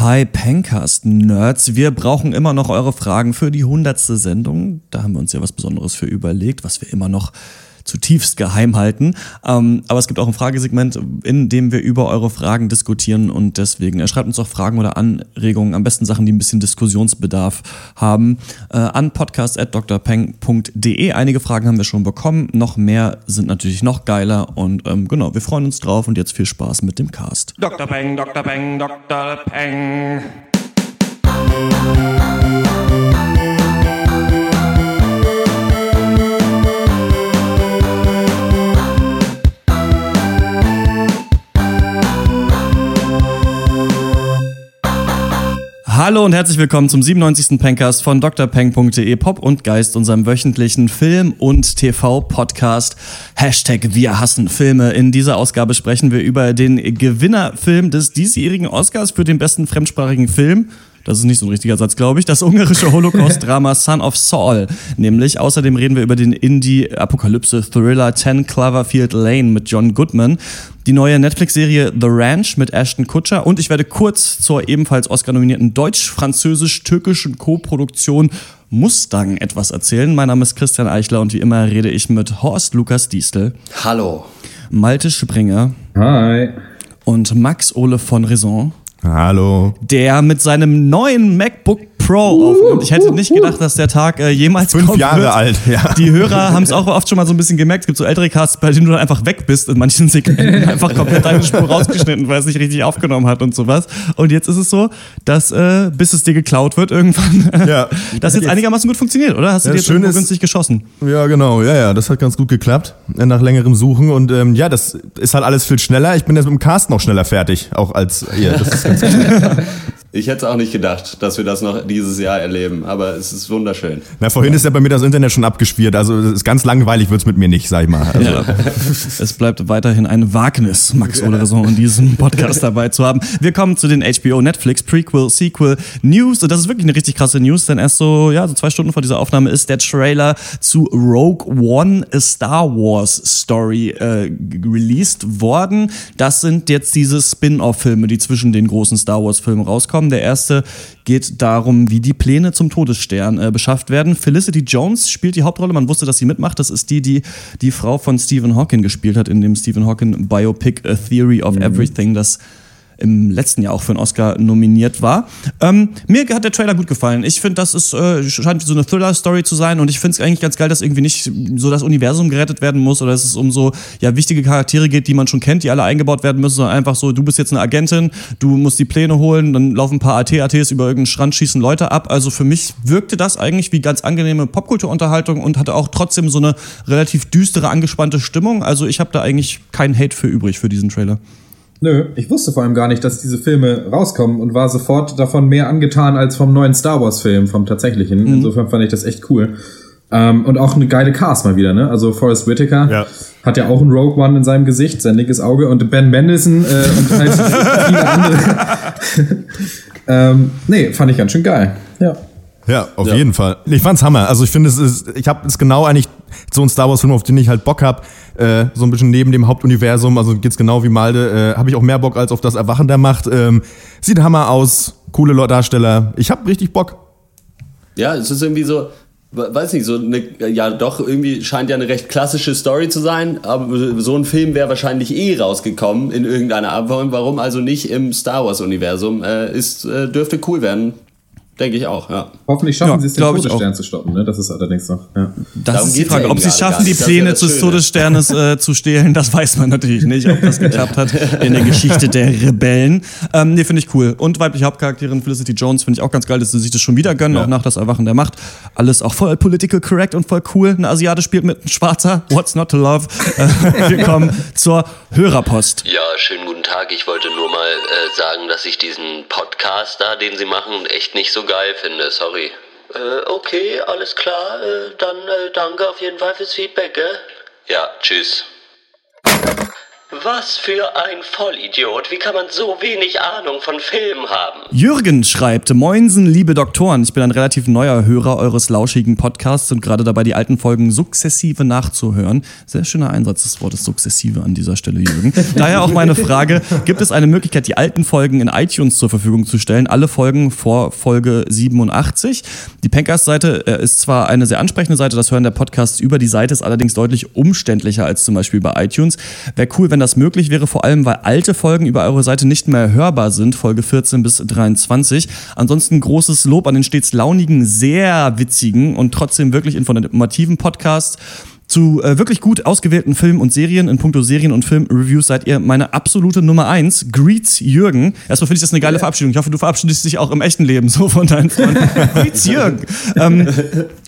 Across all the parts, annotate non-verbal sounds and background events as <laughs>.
Hi Pencast-Nerds, wir brauchen immer noch eure Fragen für die hundertste Sendung. Da haben wir uns ja was Besonderes für überlegt, was wir immer noch zutiefst geheim halten. Ähm, aber es gibt auch ein Fragesegment, in dem wir über eure Fragen diskutieren und deswegen, er schreibt uns auch Fragen oder Anregungen, am besten Sachen, die ein bisschen Diskussionsbedarf haben, äh, an podcast.drpeng.de. Einige Fragen haben wir schon bekommen, noch mehr sind natürlich noch geiler und ähm, genau, wir freuen uns drauf und jetzt viel Spaß mit dem Cast. Dr. Peng, Dr. Peng, Dr. Peng. Hallo und herzlich willkommen zum 97. Pencast von drpeng.de Pop und Geist, unserem wöchentlichen Film- und TV-Podcast. Hashtag Wir hassen Filme. In dieser Ausgabe sprechen wir über den Gewinnerfilm des diesjährigen Oscars für den besten fremdsprachigen Film. Das ist nicht so ein richtiger Satz, glaube ich. Das ungarische Holocaust-Drama <laughs> Son of Saul. Nämlich, außerdem reden wir über den Indie-Apokalypse-Thriller 10 Cloverfield Lane mit John Goodman. Die neue Netflix-Serie The Ranch mit Ashton Kutcher. Und ich werde kurz zur ebenfalls Oscar-nominierten deutsch-französisch-türkischen Co-Produktion Mustang etwas erzählen. Mein Name ist Christian Eichler und wie immer rede ich mit Horst Lukas Diestel. Hallo. Malte Springer. Hi. Und Max Ole von Raison. Hallo. Der mit seinem neuen MacBook Pro aufnimmt. Ich hätte nicht gedacht, dass der Tag äh, jemals Fünf kommen Jahre wird. alt, ja. Die Hörer haben es auch oft schon mal so ein bisschen gemerkt. Es gibt so ältere Casts, bei denen du dann einfach weg bist in manchen Segmenten, <laughs> einfach komplett deine Spur <laughs> rausgeschnitten, weil es nicht richtig aufgenommen hat und sowas. Und jetzt ist es so, dass äh, bis es dir geklaut wird irgendwann, <laughs> Ja. das jetzt einigermaßen gut funktioniert, oder? Hast du Ja, dir jetzt irgendwo Schöne ist- günstig geschossen? Ja, genau. Ja, ja, das hat ganz gut geklappt. äh, Nach längerem Suchen. Und ähm, ja, das ist halt alles viel schneller. Ich bin jetzt mit dem Cast noch schneller fertig, auch als ihr. Das ist ganz gut. Ich hätte es auch nicht gedacht, dass wir das noch dieses Jahr erleben, aber es ist wunderschön. Na, vorhin ist ja bei mir das Internet schon abgeschwirrt. Also es ist ganz langweilig wird's mit mir nicht, sag ich mal. Also, Ja. es bleibt weiterhin ein Wagnis, Max <laughs> Ole Raison in diesem Podcast dabei zu haben. Wir kommen zu den HBO Netflix Prequel, Sequel News. Und das ist wirklich eine richtig krasse News, denn erst so, ja, so zwei Stunden vor dieser Aufnahme ist der Trailer zu Rogue One, a Star Wars Story, äh, released worden. Das sind jetzt diese Spin-off-Filme, die zwischen den großen Star Wars-Filmen rauskommen. Der erste geht darum, wie die Pläne zum Todesstern äh, beschafft werden. Felicity Jones spielt die Hauptrolle. Man wusste, dass sie mitmacht. Das ist die, die die Frau von Stephen Hawking gespielt hat in dem Stephen Hawking Biopic A Theory of Everything, das im letzten Jahr auch für einen Oscar nominiert war. Ähm, mir hat der Trailer gut gefallen. Ich finde, das ist, äh, scheint so eine Thriller-Story zu sein und ich finde es eigentlich ganz geil, dass irgendwie nicht so das Universum gerettet werden muss oder dass es um so ja, wichtige Charaktere geht, die man schon kennt, die alle eingebaut werden müssen, sondern einfach so, du bist jetzt eine Agentin, du musst die Pläne holen, dann laufen ein paar AT-ATs über irgendeinen Strand, schießen Leute ab. Also für mich wirkte das eigentlich wie ganz angenehme Popkulturunterhaltung und hatte auch trotzdem so eine relativ düstere, angespannte Stimmung. Also ich habe da eigentlich keinen Hate für übrig für diesen Trailer. Nö, ich wusste vor allem gar nicht, dass diese Filme rauskommen und war sofort davon mehr angetan als vom neuen Star Wars Film, vom tatsächlichen. Insofern fand ich das echt cool. Ähm, und auch eine geile Cast mal wieder, ne? Also Forrest Whitaker Ja. hat ja auch ein Rogue One in seinem Gesicht, sein dickes Auge und Ben Mendelsohn äh, und halt <laughs> viele andere. <laughs> ähm, nee, fand ich ganz schön geil. Ja. Ja, auf jeden Fall. Ich fand's Hammer. Also ich finde, es ist, ich habe es genau eigentlich so ein Star Wars Film, auf den ich halt Bock hab. Äh, so ein bisschen neben dem Hauptuniversum. Also geht's genau wie Malde. Äh, habe ich auch mehr Bock als auf das Erwachen der Macht. Ähm, sieht Hammer aus. Coole Darsteller. Ich hab richtig Bock. Ja, es ist irgendwie so, we- weiß nicht, so eine, ja doch, irgendwie scheint ja eine recht klassische Story zu sein, aber so ein Film wäre wahrscheinlich eh rausgekommen in irgendeiner Art. Warum warum also nicht im Star Wars-Universum? Äh, ist, äh, dürfte cool werden. Denke ich auch, ja. Hoffentlich schaffen Ja, sie es, den Todesstern zu stoppen, ne? Das ist allerdings noch. Ja. Das Darum ist die Frage. ja Ob sie schaffen, die Pläne des. Todessternes äh, zu stehlen, das weiß man natürlich nicht, ob das geklappt hat in der Geschichte der Rebellen. Ähm, nee, finde ich cool. Und weibliche Hauptcharakterin Felicity Jones finde ich auch ganz geil, dass sie sich das schon wieder gönnen, Ja. auch nach das Erwachen der Macht. Alles auch voll political correct und voll cool. Eine Asiate spielt mit einem Schwarzer. What's not to love? Äh, wir kommen zur Hörerpost. Ja, schönen guten Tag. Ich wollte nur mal äh, sagen, dass ich diesen Podcast da, den Sie machen, echt nicht so geil finde. Sorry. Äh, okay, alles klar. Äh, dann äh, danke auf jeden Fall fürs Feedback, gell? Ja, tschüss. Was für ein Vollidiot. Wie kann man so wenig Ahnung von Filmen haben? Jürgen schreibt, Moinsen, liebe Doktoren, ich bin ein relativ neuer Hörer eures lauschigen Podcasts und gerade dabei, die alten Folgen sukzessive nachzuhören. Sehr schöner Einsatz des Wortes sukzessive an dieser Stelle, Jürgen. <laughs> Daher auch meine Frage, gibt es eine Möglichkeit, die alten Folgen in iTunes zur Verfügung zu stellen? Alle Folgen vor Folge 87. Die Pencast-Seite äh, ist zwar eine sehr ansprechende Seite, das Hören der Podcasts über die Seite ist allerdings deutlich umständlicher als zum Beispiel bei iTunes. Wäre cool, wenn das möglich wäre, vor allem weil alte Folgen über eure Seite nicht mehr hörbar sind, Folge 14 bis 23. Ansonsten großes Lob an den stets launigen, sehr witzigen und trotzdem wirklich informativen Podcast. Zu äh, wirklich gut ausgewählten Filmen und Serien in puncto Serien- und Filmreviews seid ihr meine absolute Nummer eins. Greets Jürgen. Erstmal finde ich das eine geile Verabschiedung. Ich hoffe, du verabschiedest dich auch im echten Leben so von deinen Freunden. <laughs> Greets Jürgen. Ähm,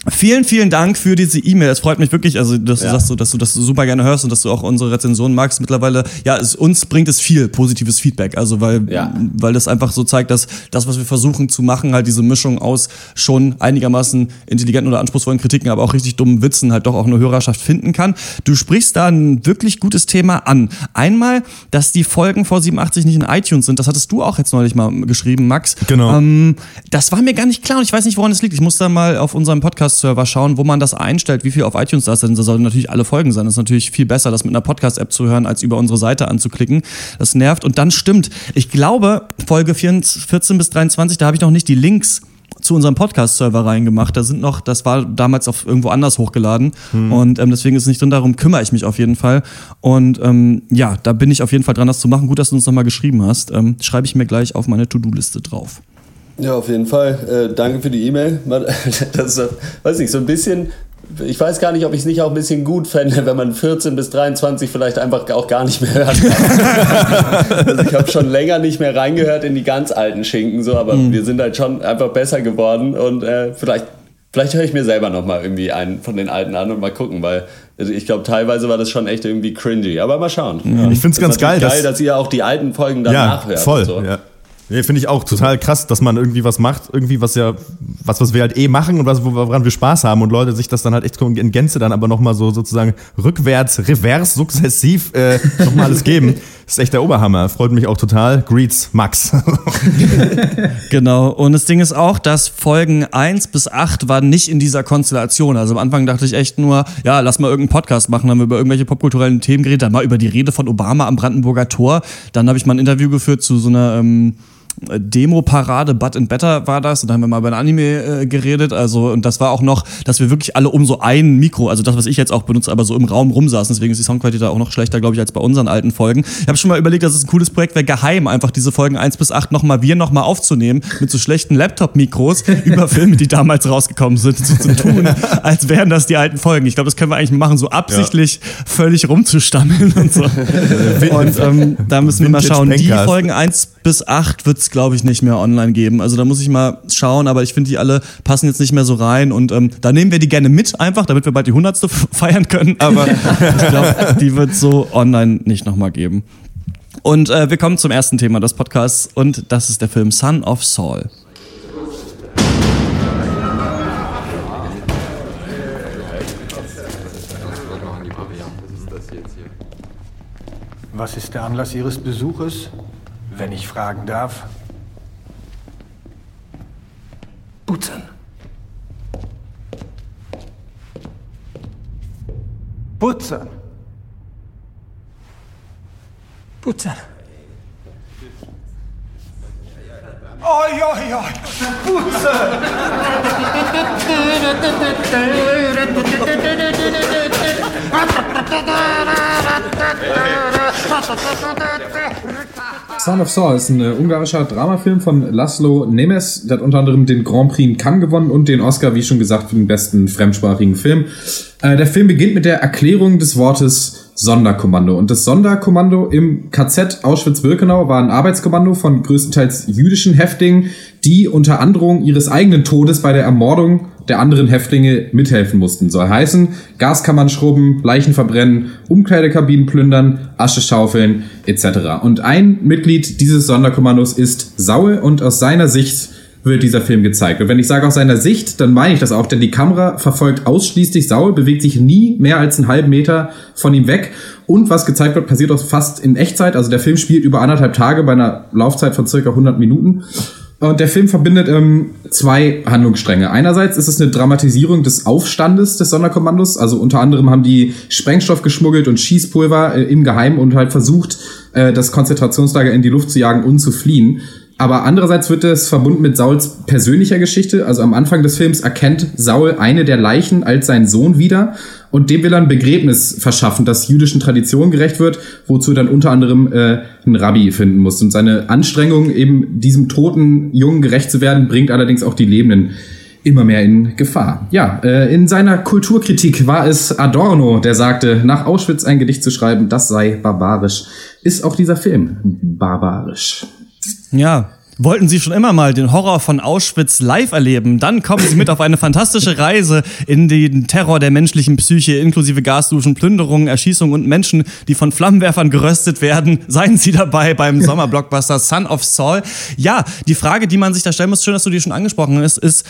vielen, vielen Dank für diese E-Mail. Es freut mich wirklich, also dass du sagst, so, dass du das super gerne hörst und dass du auch unsere Rezensionen magst. Mittlerweile, ja, es, uns bringt es viel positives Feedback. Also weil, Ja. weil das einfach so zeigt, dass das, was wir versuchen zu machen, halt diese Mischung aus schon einigermaßen intelligenten oder anspruchsvollen Kritiken, aber auch richtig dummen Witzen halt doch auch eine Hörerschaft finden kann. Du sprichst da ein wirklich gutes Thema an. Einmal, dass die Folgen vor 87 nicht in iTunes sind, das hattest du auch jetzt neulich mal geschrieben, Max. Genau. Ähm, das war mir gar nicht klar und ich weiß nicht, woran es liegt. Ich muss da mal auf unserem Podcast-Server schauen, wo man das einstellt, wie viel auf iTunes da ist. Denn Das sollten natürlich alle Folgen sein. Das ist natürlich viel besser, das mit einer Podcast-App zu hören, als über unsere Seite anzuklicken. Das nervt. Und dann stimmt. Ich glaube, Folge 14 14 bis 23, da habe ich noch nicht die Links zu unserem Podcast-Server reingemacht. Da sind noch, das war damals auf irgendwo anders hochgeladen und ähm, deswegen ist es nicht drin. Darum kümmere ich mich auf jeden Fall. Und ähm, ja, da bin ich auf jeden Fall dran, das zu machen. Gut, dass du uns nochmal geschrieben hast. Ähm, schreibe ich mir gleich auf meine To-Do-Liste drauf. Ja, auf jeden Fall. Äh, danke für die E-Mail. <laughs> Das ist, weiß nicht, so ein bisschen. Ich weiß gar nicht, ob ich es nicht auch ein bisschen gut fände, wenn man 14 bis 23 vielleicht einfach auch gar nicht mehr hört. <laughs> also ich habe schon länger nicht mehr reingehört in die ganz alten Schinken, so, aber wir sind halt schon einfach besser geworden und äh, vielleicht, vielleicht höre ich mir selber nochmal irgendwie einen von den alten an und mal gucken, weil also ich glaube, teilweise war das schon echt irgendwie cringy. Aber mal schauen. Ja. Ich find's Ist ganz geil, geil, dass- dass ihr auch die alten Folgen dann ja, nachhört. voll. So. Ja. Nee, finde ich auch total krass, dass man irgendwie was macht, irgendwie was ja, was, was wir halt eh machen und was, woran wir Spaß haben und Leute sich das dann halt echt in Gänze dann aber nochmal so sozusagen rückwärts, revers, sukzessiv äh, <laughs> nochmal alles geben. Ist echt der Oberhammer. Freut mich auch total. Greets, Max. <laughs> Genau. Und das Ding ist auch, dass Folgen 1 bis 8 waren nicht in dieser Konstellation. Also am Anfang dachte ich echt nur, ja, lass mal irgendeinen Podcast machen, haben wir über irgendwelche popkulturellen Themen geredet, dann mal über die Rede von Obama am Brandenburger Tor. Dann habe ich mal ein Interview geführt zu so einer ähm, Demo-Parade, But and Better war das. Und dann haben wir mal über ein Anime äh, geredet. Also, und das war auch noch, dass wir wirklich alle um so ein Mikro, also das, was ich jetzt auch benutze, aber so im Raum rumsaßen. Deswegen ist die Soundqualität da auch noch schlechter, glaube ich, als bei unseren alten Folgen. Ich habe schon mal überlegt, dass es ein cooles Projekt wäre, geheim einfach diese Folgen 1 bis 8 nochmal, wir nochmal aufzunehmen, mit so schlechten Laptop-Mikros <laughs> über Filme, die damals rausgekommen sind, so zu tun, <laughs> als wären das die alten Folgen. Ich glaube, das können wir eigentlich machen, so absichtlich völlig rumzustammeln und so. <laughs> Und ähm, da müssen wir mal schauen. Die. Folgen 1 bis 8 wird es, glaube ich, nicht mehr online geben. Also da muss ich mal schauen, aber ich finde, die alle passen jetzt nicht mehr so rein. Und ähm, da nehmen wir die gerne mit, einfach, damit wir bald die 100. <laughs> feiern können. Aber <laughs> ich glaube, die wird so online nicht nochmal geben. Und äh, wir kommen zum ersten Thema des Podcasts und das ist der Film Son of Saul. Was ist der Anlass Ihres Besuches, wenn ich fragen darf? Putzen. Putzen. Putzen. Oi, oi, oi. Putzen. <laughs> Son of Saul ist ein äh, ungarischer Dramafilm von Laszlo Nemes. Der hat unter anderem den Grand Prix in Cannes gewonnen und den Oscar, wie schon gesagt, für den besten fremdsprachigen Film. Äh, der Film beginnt mit der Erklärung des Wortes Sonderkommando. Und das Sonderkommando im KZ Auschwitz-Birkenau war ein Arbeitskommando von größtenteils jüdischen Häftlingen, die unter Androhung ihres eigenen Todes bei der Ermordung der anderen Häftlinge mithelfen mussten. Soll heißen, Gaskammern schrubben, Leichen verbrennen, Umkleidekabinen plündern, Asche schaufeln etc. Und ein Mitglied dieses Sonderkommandos ist Saul und aus seiner Sicht wird dieser Film gezeigt. Und wenn ich sage aus seiner Sicht, dann meine ich das auch, denn die Kamera verfolgt ausschließlich Saul, bewegt sich nie mehr als einen halben Meter von ihm weg. Und was gezeigt wird, passiert auch fast in Echtzeit. Also der Film spielt über anderthalb Tage bei einer Laufzeit von circa 100 Minuten. Und der Film verbindet ähm, zwei Handlungsstränge. Einerseits ist es eine Dramatisierung des Aufstandes des Sonderkommandos. Also unter anderem haben die Sprengstoff geschmuggelt und Schießpulver äh, im Geheimen und halt versucht, äh, das Konzentrationslager in die Luft zu jagen und zu fliehen. Aber andererseits wird es verbunden mit Sauls persönlicher Geschichte. Also am Anfang des Films erkennt Saul eine der Leichen als seinen Sohn wieder und dem will er ein Begräbnis verschaffen, das jüdischen Traditionen gerecht wird, wozu er dann unter anderem äh, einen Rabbi finden muss. Und seine Anstrengung, eben diesem toten Jungen gerecht zu werden, bringt allerdings auch die Lebenden immer mehr in Gefahr. Ja, äh, in seiner Kulturkritik war es Adorno, der sagte, nach Auschwitz ein Gedicht zu schreiben, das sei barbarisch. Ist auch dieser Film barbarisch. Ja, Wollten Sie schon immer mal den Horror von Auschwitz live erleben? Dann kommen Sie mit auf eine fantastische Reise in den Terror der menschlichen Psyche, inklusive Gasduschen, Plünderungen, Erschießungen und Menschen, die von Flammenwerfern geröstet werden. Seien Sie dabei beim <laughs> Sommerblockbuster Son of Saul. Ja, die Frage, die man sich da stellen muss, schön, dass du die schon angesprochen hast, ist,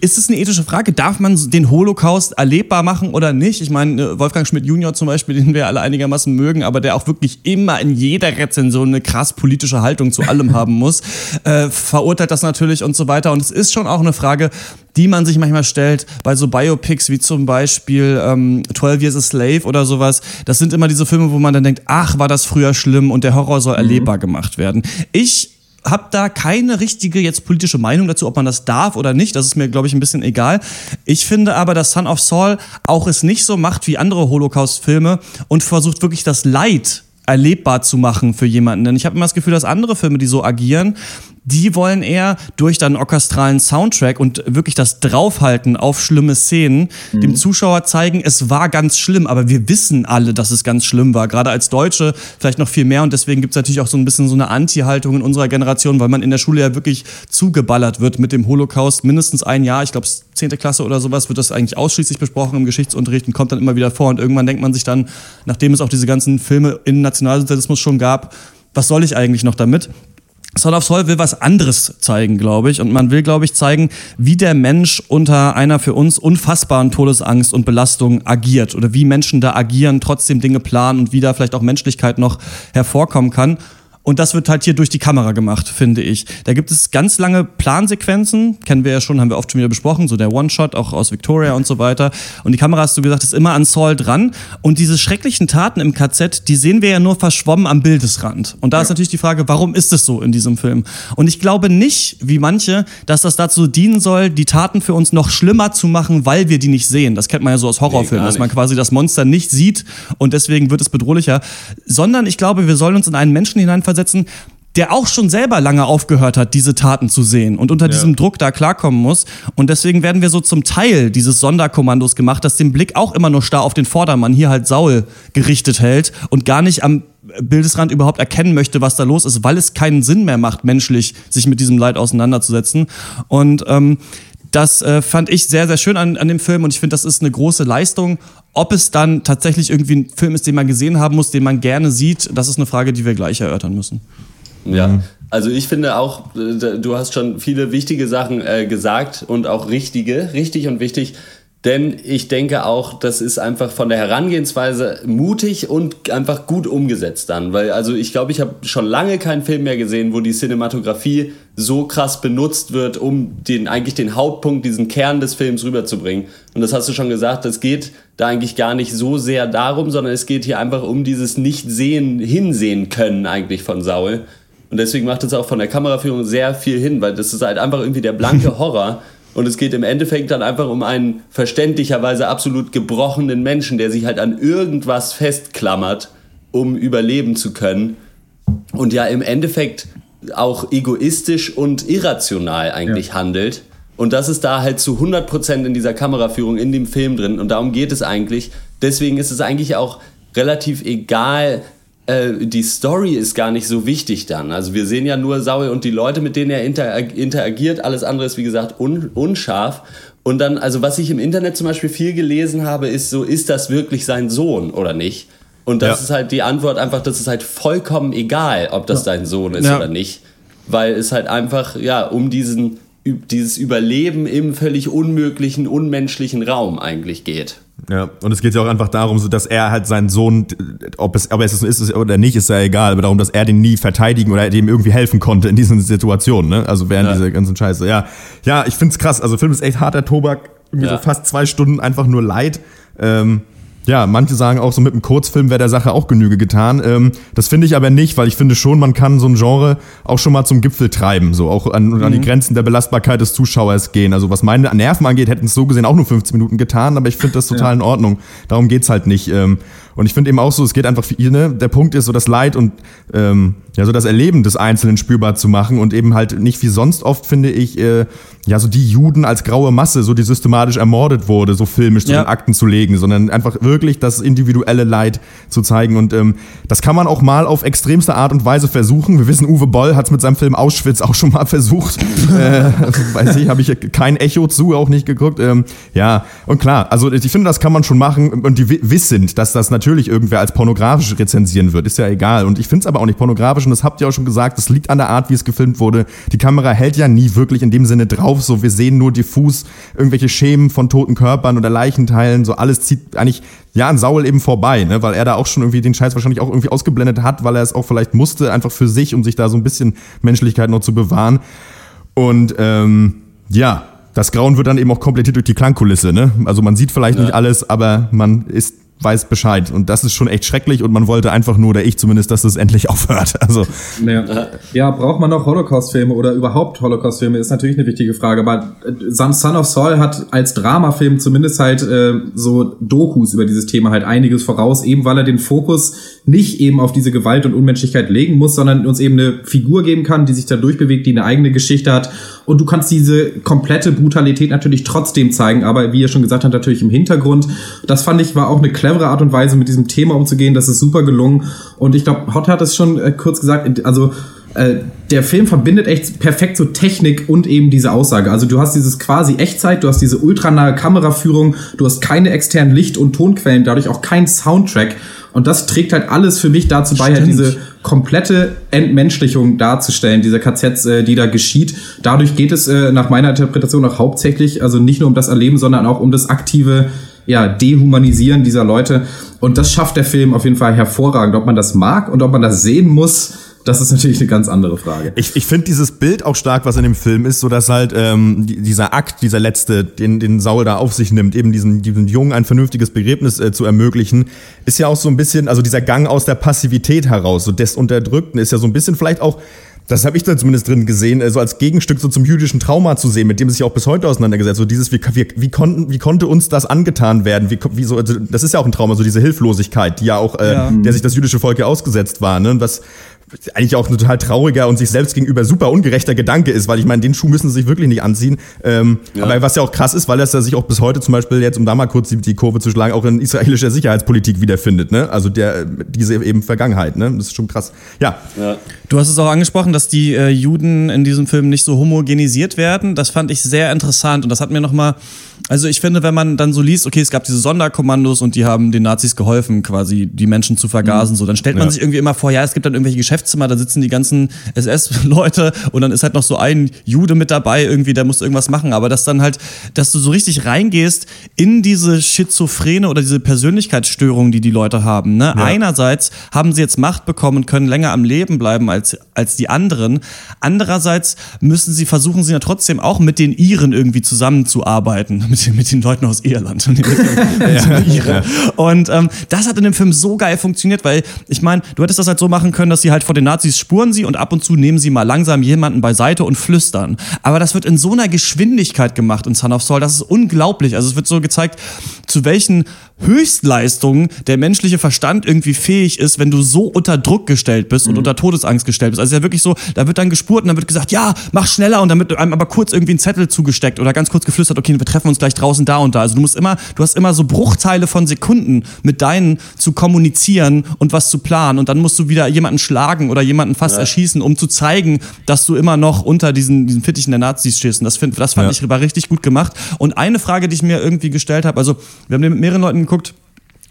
ist es eine ethische Frage? Darf man den Holocaust erlebbar machen oder nicht? Ich meine, Wolfgang Schmidt Junior zum Beispiel, <laughs> den wir alle einigermaßen mögen, aber der auch wirklich immer in jeder Rezension eine krass politische Haltung zu allem <laughs> haben muss äh, verurteilt das natürlich und so weiter. Und es ist schon auch eine Frage, die man sich manchmal stellt bei so Biopics wie zum Beispiel ähm, 12 Years a Slave oder sowas. Das sind immer diese Filme, wo man dann denkt, ach, war das früher schlimm und der Horror soll erlebbar gemacht werden. Ich habe da keine richtige jetzt politische Meinung dazu, ob man das darf oder nicht. Das ist mir, glaube ich, ein bisschen egal. Ich finde aber, dass Son of Saul auch es nicht so macht wie andere Holocaust-Filme und versucht wirklich das Leid erlebbar zu machen für jemanden. Denn ich habe immer das Gefühl, dass andere Filme, die so agieren, die wollen eher durch dann orchestralen Soundtrack und wirklich das Draufhalten auf schlimme Szenen mhm. dem Zuschauer zeigen, es war ganz schlimm, aber wir wissen alle, dass es ganz schlimm war. Gerade als Deutsche vielleicht noch viel mehr und deswegen gibt es natürlich auch so ein bisschen so eine Anti-Haltung in unserer Generation, weil man in der Schule ja wirklich zugeballert wird mit dem Holocaust. Mindestens ein Jahr, ich glaube, 10. Klasse oder sowas wird das eigentlich ausschließlich besprochen im Geschichtsunterricht und kommt dann immer wieder vor und irgendwann denkt man sich dann, nachdem es auch diese ganzen Filme in Nationalsozialismus schon gab, was soll ich eigentlich noch damit? Son of Soul will was anderes zeigen, glaube ich. Und man will, glaube ich, zeigen, wie der Mensch unter einer für uns unfassbaren Todesangst und Belastung agiert. Oder wie Menschen da agieren, trotzdem Dinge planen und wie da vielleicht auch Menschlichkeit noch hervorkommen kann. Und das wird halt hier durch die Kamera gemacht, finde ich. Da gibt es ganz lange Plansequenzen, kennen wir ja schon, haben wir oft schon wieder besprochen, so der One-Shot, auch aus Victoria und so weiter. Und die Kamera, hast du gesagt, ist immer an Saul dran. Und diese schrecklichen Taten im KZ, die sehen wir ja nur verschwommen am Bildesrand. Und da ja. ist natürlich die Frage, warum ist es so in diesem Film? Und ich glaube nicht, wie manche, dass das dazu dienen soll, die Taten für uns noch schlimmer zu machen, weil wir die nicht sehen. Das kennt man ja so aus Horrorfilmen, nee, dass man quasi das Monster nicht sieht und deswegen wird es bedrohlicher. Sondern ich glaube, wir sollen uns in einen Menschen hineinversetzen, versetzen, der auch schon selber lange aufgehört hat, diese Taten zu sehen und unter ja. diesem Druck da klarkommen muss. Und deswegen werden wir so zum Teil dieses Sonderkommandos gemacht, das den Blick auch immer nur starr auf den Vordermann, hier halt Saul gerichtet hält und gar nicht am Bildesrand überhaupt erkennen möchte, was da los ist, weil es keinen Sinn mehr macht, menschlich sich mit diesem Leid auseinanderzusetzen. Und ähm, das äh, fand ich sehr, sehr schön an, an dem Film und ich finde, das ist eine große Leistung. Ob es dann tatsächlich irgendwie ein Film ist, den man gesehen haben muss, den man gerne sieht, das ist eine Frage, die wir gleich erörtern müssen. Ja, also ich finde auch, äh, du hast schon viele wichtige Sachen äh, gesagt und auch richtige, richtig und wichtig. Denn ich denke auch, das ist einfach von der Herangehensweise mutig und einfach gut umgesetzt dann. Weil, also ich glaube, ich habe schon lange keinen Film mehr gesehen, wo die Cinematografie so krass benutzt wird, um den, eigentlich den Hauptpunkt, diesen Kern des Films rüberzubringen. Und das hast du schon gesagt, das geht da eigentlich gar nicht so sehr darum, sondern es geht hier einfach um dieses Nicht-Sehen, Hinsehen können eigentlich von Saul. Und deswegen macht es auch von der Kameraführung sehr viel hin, weil das ist halt einfach irgendwie der blanke <laughs> Horror. Und es geht im Endeffekt dann einfach um einen verständlicherweise absolut gebrochenen Menschen, der sich halt an irgendwas festklammert, um überleben zu können. Und ja im Endeffekt auch egoistisch und irrational eigentlich ja. handelt. Und das ist da halt zu 100% in dieser Kameraführung, in dem Film drin. Und darum geht es eigentlich. Deswegen ist es eigentlich auch relativ egal, äh, die Story ist gar nicht so wichtig dann. Also wir sehen ja nur Saul und die Leute, mit denen er interagiert. Alles andere ist, wie gesagt, un unscharf. Und dann, also was ich im Internet zum Beispiel viel gelesen habe, ist so, ist das wirklich sein Sohn oder nicht? Und das ja. ist halt die Antwort einfach, das ist halt vollkommen egal, ob das ja. dein Sohn ist ja. oder nicht. Weil es halt einfach, ja, um diesen dieses Überleben im völlig unmöglichen, unmenschlichen Raum eigentlich geht. Ja, und es geht ja auch einfach darum, so dass er halt seinen Sohn, ob es, ob es so ist oder nicht, ist ja egal, aber darum, dass er den nie verteidigen oder dem irgendwie helfen konnte in diesen Situationen, ne? Also während Ja. dieser ganzen Scheiße. Ja, ja, ich find's krass. Also Film ist echt harter Tobak, irgendwie Ja. so fast zwei Stunden einfach nur Leid. Ähm, ja, manche sagen auch so mit einem Kurzfilm wäre der Sache auch Genüge getan. Ähm, das finde ich aber nicht, weil ich finde schon, man kann so ein Genre auch schon mal zum Gipfel treiben, so auch an, an die Grenzen der Belastbarkeit des Zuschauers gehen. Also was meine Nerven angeht, hätten es so gesehen auch nur 15 Minuten getan, aber ich finde das total in Ordnung. Darum geht's halt nicht. Ähm, und ich finde eben auch so, es geht einfach für ihr, ne? Der Punkt ist so das Leid und ähm, ja, so das Erleben des Einzelnen spürbar zu machen und eben halt nicht wie sonst oft, finde ich, äh, ja, so die Juden als graue Masse, so die systematisch ermordet wurde, so filmisch zu Ja. den Akten zu legen, sondern einfach wirklich das individuelle Leid zu zeigen. Und ähm, das kann man auch mal auf extremste Art und Weise versuchen. Wir wissen, Uwe Boll hat es mit seinem Film Auschwitz auch schon mal <laughs> versucht. äh, weiß ich, habe ich kein Echo zu, auch nicht geguckt. Ähm, ja, und klar, also ich finde, das kann man schon machen. Und die wi- wissend, dass das natürlich irgendwer als pornografisch rezensieren wird, ist ja egal. Und ich finde es aber auch nicht pornografisch. Und das habt ihr auch schon gesagt, das liegt an der Art, wie es gefilmt wurde. Die Kamera hält ja nie wirklich in dem Sinne drauf. So, wir sehen nur diffus irgendwelche Schemen von toten Körpern oder Leichenteilen. So alles zieht eigentlich ja an Saul eben vorbei, ne? weil er da auch schon irgendwie den Scheiß wahrscheinlich auch irgendwie ausgeblendet hat, weil er es auch vielleicht musste, einfach für sich, um sich da so ein bisschen Menschlichkeit noch zu bewahren. Und ähm, ja, das Grauen wird dann eben auch komplettiert durch die Klangkulisse. Ne? Also man sieht vielleicht nicht alles, aber man ist weiß Bescheid. Und das ist schon echt schrecklich und man wollte einfach nur, oder ich zumindest, dass es endlich <laughs> aufhört. Also Ja. ja, braucht man noch Holocaust-Filme oder überhaupt Holocaust-Filme, ist natürlich eine wichtige Frage. Aber äh, Son Son of Saul hat als Dramafilm zumindest halt äh, so Dokus über dieses Thema halt einiges voraus, eben weil er den Fokus nicht eben auf diese Gewalt und Unmenschlichkeit legen muss, sondern uns eben eine Figur geben kann, die sich da durchbewegt, die eine eigene Geschichte hat. Und du kannst diese komplette Brutalität natürlich trotzdem zeigen, aber wie ihr schon gesagt habt, natürlich im Hintergrund. Das fand ich war auch eine clevere Art und Weise, mit diesem Thema umzugehen. Das ist super gelungen. Und ich glaube, Hot hat es schon äh, kurz gesagt, also äh, der Film verbindet echt perfekt so Technik und eben diese Aussage. Also du hast dieses quasi Echtzeit, du hast diese ultranahe Kameraführung, du hast keine externen Licht- und Tonquellen, dadurch auch kein Soundtrack. Und das trägt halt alles für mich dazu bei, halt diese komplette Entmenschlichung darzustellen, dieser KZs, äh, die da geschieht. Dadurch geht es äh, nach meiner Interpretation auch hauptsächlich, also nicht nur um das Erleben, sondern auch um das aktive ja, Dehumanisieren dieser Leute. Und das schafft der Film auf jeden Fall hervorragend. Ob man das mag und ob man das sehen muss, das ist natürlich eine ganz andere Frage. Ich, ich finde dieses Bild auch stark, was in dem Film ist, so dass halt ähm, die, dieser Akt, dieser letzte, den, den Saul da auf sich nimmt, eben diesen, diesen Jungen ein vernünftiges Begräbnis äh, zu ermöglichen, ist ja auch so ein bisschen, also dieser Gang aus der Passivität heraus, so des Unterdrückten, ist ja so ein bisschen vielleicht auch das habe ich da zumindest drin gesehen, äh, so als Gegenstück so zum jüdischen Trauma zu sehen, mit dem es sich auch bis heute auseinandergesetzt. So dieses, wie, wie, wie, konnten, wie konnte uns das angetan werden? Wie, wie so, also das ist ja auch ein Trauma, so diese Hilflosigkeit, die ja auch, äh, Ja. der sich das jüdische Volk ja ausgesetzt war. Ne? Und was eigentlich auch ein total trauriger und sich selbst gegenüber super ungerechter Gedanke ist, weil ich meine, den Schuh müssen sie sich wirklich nicht anziehen. Ähm, Aber was ja auch krass ist, weil das ja sich auch bis heute zum Beispiel jetzt, um da mal kurz die, die Kurve zu schlagen, auch in israelischer Sicherheitspolitik wiederfindet. Ne? Also der diese eben Vergangenheit. Ne? Das ist schon krass. Ja, Du hast es auch angesprochen, dass die äh, Juden in diesem Film nicht so homogenisiert werden. Das fand ich sehr interessant und das hat mir nochmal, also ich finde, wenn man dann so liest, okay, es gab diese Sonderkommandos und die haben den Nazis geholfen, quasi die Menschen zu vergasen, so, dann stellt man Ja. sich irgendwie immer vor, ja, es gibt dann irgendwelche Geschäftszimmer, da sitzen die ganzen SS-Leute und dann ist halt noch so ein Jude mit dabei, irgendwie, der muss irgendwas machen, aber dass dann halt, dass du so richtig reingehst in diese Schizophrene oder diese Persönlichkeitsstörung, die die Leute haben, ne? Einerseits haben sie jetzt Macht bekommen und können länger am Leben bleiben als, als die anderen. Andererseits müssen sie versuchen, sie ja trotzdem auch mit den Iren irgendwie zusammenzuarbeiten. Mit den, mit den Leuten aus Irland. Und, Iren. <laughs> und ähm, das hat in dem Film so geil funktioniert, weil ich meine, du hättest das halt so machen können, dass sie halt vor den Nazis spuren sie und ab und zu nehmen sie mal langsam jemanden beiseite und flüstern. Aber das wird in so einer Geschwindigkeit gemacht in Son of Saul, das ist unglaublich. Also es wird so gezeigt, zu welchen Höchstleistungen der menschliche Verstand irgendwie fähig ist, wenn du so unter Druck gestellt bist und unter Todesangst gestellt bist. Also es ist ja wirklich so, da wird dann gespurt und dann wird gesagt, ja, mach schneller und dann wird einem aber kurz irgendwie ein Zettel zugesteckt oder ganz kurz geflüstert, okay, wir treffen uns gleich draußen da und da. Also du musst immer, du hast immer so Bruchteile von Sekunden mit deinen zu kommunizieren und was zu planen und dann musst du wieder jemanden schlagen oder jemanden fast erschießen, um zu zeigen, dass du immer noch unter diesen, diesen Fittichen der Nazis stehst. Und das, find, das fand Ja. ich war richtig gut gemacht. Und eine Frage, die ich mir irgendwie gestellt habe, also wir haben mit mehreren Leuten geguckt,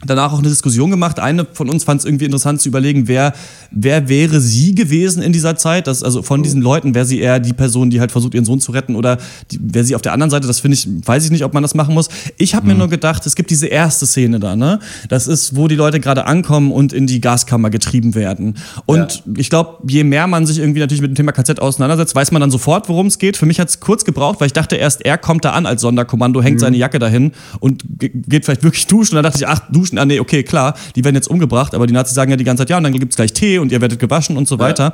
danach auch eine Diskussion gemacht. Eine von uns fand es irgendwie interessant zu überlegen, wer, wer wäre sie gewesen in dieser Zeit? Das, also von diesen Leuten, wäre sie eher die Person, die halt versucht, ihren Sohn zu retten oder wäre sie auf der anderen Seite? Das finde ich, weiß ich nicht, ob man das machen muss. Ich habe mir nur gedacht, es gibt diese erste Szene da, ne? Das ist, wo die Leute gerade ankommen und in die Gaskammer getrieben werden. Und ich glaube, je mehr man sich irgendwie natürlich mit dem Thema KZ auseinandersetzt, weiß man dann sofort, worum es geht. Für mich hat es kurz gebraucht, weil ich dachte erst, er kommt da an als Sonderkommando, hängt seine Jacke dahin und ge- geht vielleicht wirklich duschen. Und dann dachte ich, ach, duschen, ah nee, okay, klar, die werden jetzt umgebracht, aber die Nazis sagen ja die ganze Zeit, ja, und dann gibt's gleich Tee und ihr werdet gewaschen und so weiter.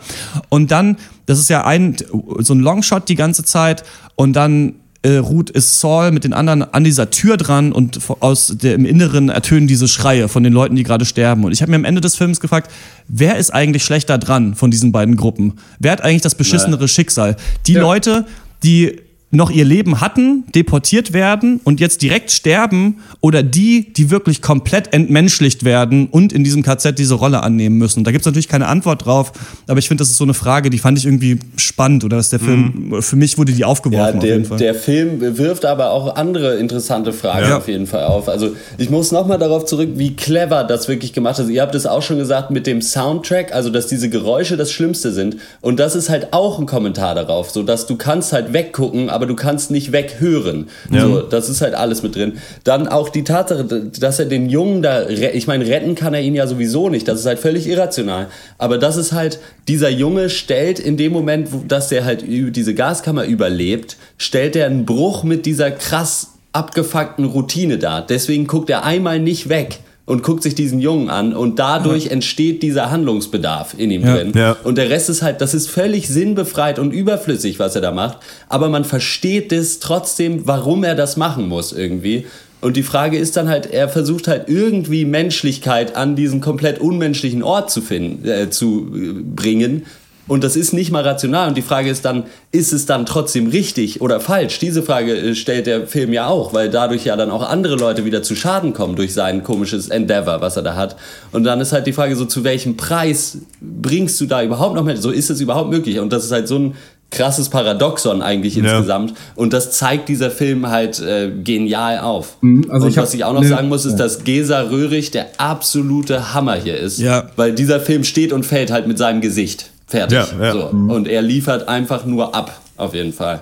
Und dann, das ist ja ein, so ein Longshot die ganze Zeit und dann äh, ruht ist Saul mit den anderen an dieser Tür dran und aus der, im Inneren ertönen diese Schreie von den Leuten, die gerade sterben. Und ich habe mir am Ende des Films gefragt, wer ist eigentlich schlechter dran von diesen beiden Gruppen? Wer hat eigentlich das beschissenere Schicksal? Die Leute, die noch ihr Leben hatten, deportiert werden und jetzt direkt sterben oder die, die wirklich komplett entmenschlicht werden und in diesem KZ diese Rolle annehmen müssen. Da gibt es natürlich keine Antwort drauf, aber ich finde, das ist so eine Frage, die fand ich irgendwie spannend oder dass der Film, für mich wurde die Ja, aufgeworfen auf der, Fall. der Film wirft aber auch andere interessante Fragen Ja. auf jeden Fall auf. Also ich muss nochmal darauf zurück, wie clever das wirklich gemacht ist. Ihr habt es auch schon gesagt mit dem Soundtrack, also dass diese Geräusche das Schlimmste sind. Und das ist halt auch ein Kommentar darauf, so dass du kannst halt weggucken, aber du kannst nicht weghören. So, das ist halt alles mit drin. Dann auch die Tatsache, dass er den Jungen da, ich meine, retten kann er ihn ja sowieso nicht. Das ist halt völlig irrational. Aber das ist halt, dieser Junge stellt in dem Moment, dass er halt diese Gaskammer überlebt, stellt er einen Bruch mit dieser krass abgefuckten Routine dar. Deswegen guckt er einmal nicht weg und guckt sich diesen Jungen an und dadurch entsteht dieser Handlungsbedarf in ihm Ja. drin. Ja. Und der Rest ist halt, das ist völlig sinnbefreit und überflüssig, was er da macht. Aber man versteht es trotzdem, warum er das machen muss irgendwie. Und die Frage ist dann halt, er versucht halt irgendwie Menschlichkeit an diesen komplett unmenschlichen Ort zu finden, äh, zu äh, bringen. Und das ist nicht mal rational. Und die Frage ist dann, ist es dann trotzdem richtig oder falsch? Diese Frage äh, stellt der Film ja auch, weil dadurch ja dann auch andere Leute wieder zu Schaden kommen durch sein komisches Endeavor, was er da hat. Und dann ist halt die Frage so, zu welchem Preis bringst du da überhaupt noch mehr? So ist es überhaupt möglich? Und das ist halt so ein krasses Paradoxon eigentlich Ja. insgesamt. Und das zeigt dieser Film halt äh, genial auf. also und ich hab was ich auch noch ne- sagen muss, ist, dass Gesa Röhrig der absolute Hammer hier ist. Ja. Weil dieser Film steht und fällt halt mit seinem Gesicht. Fertig. Ja, ja. So. Und er liefert einfach nur ab, auf jeden Fall.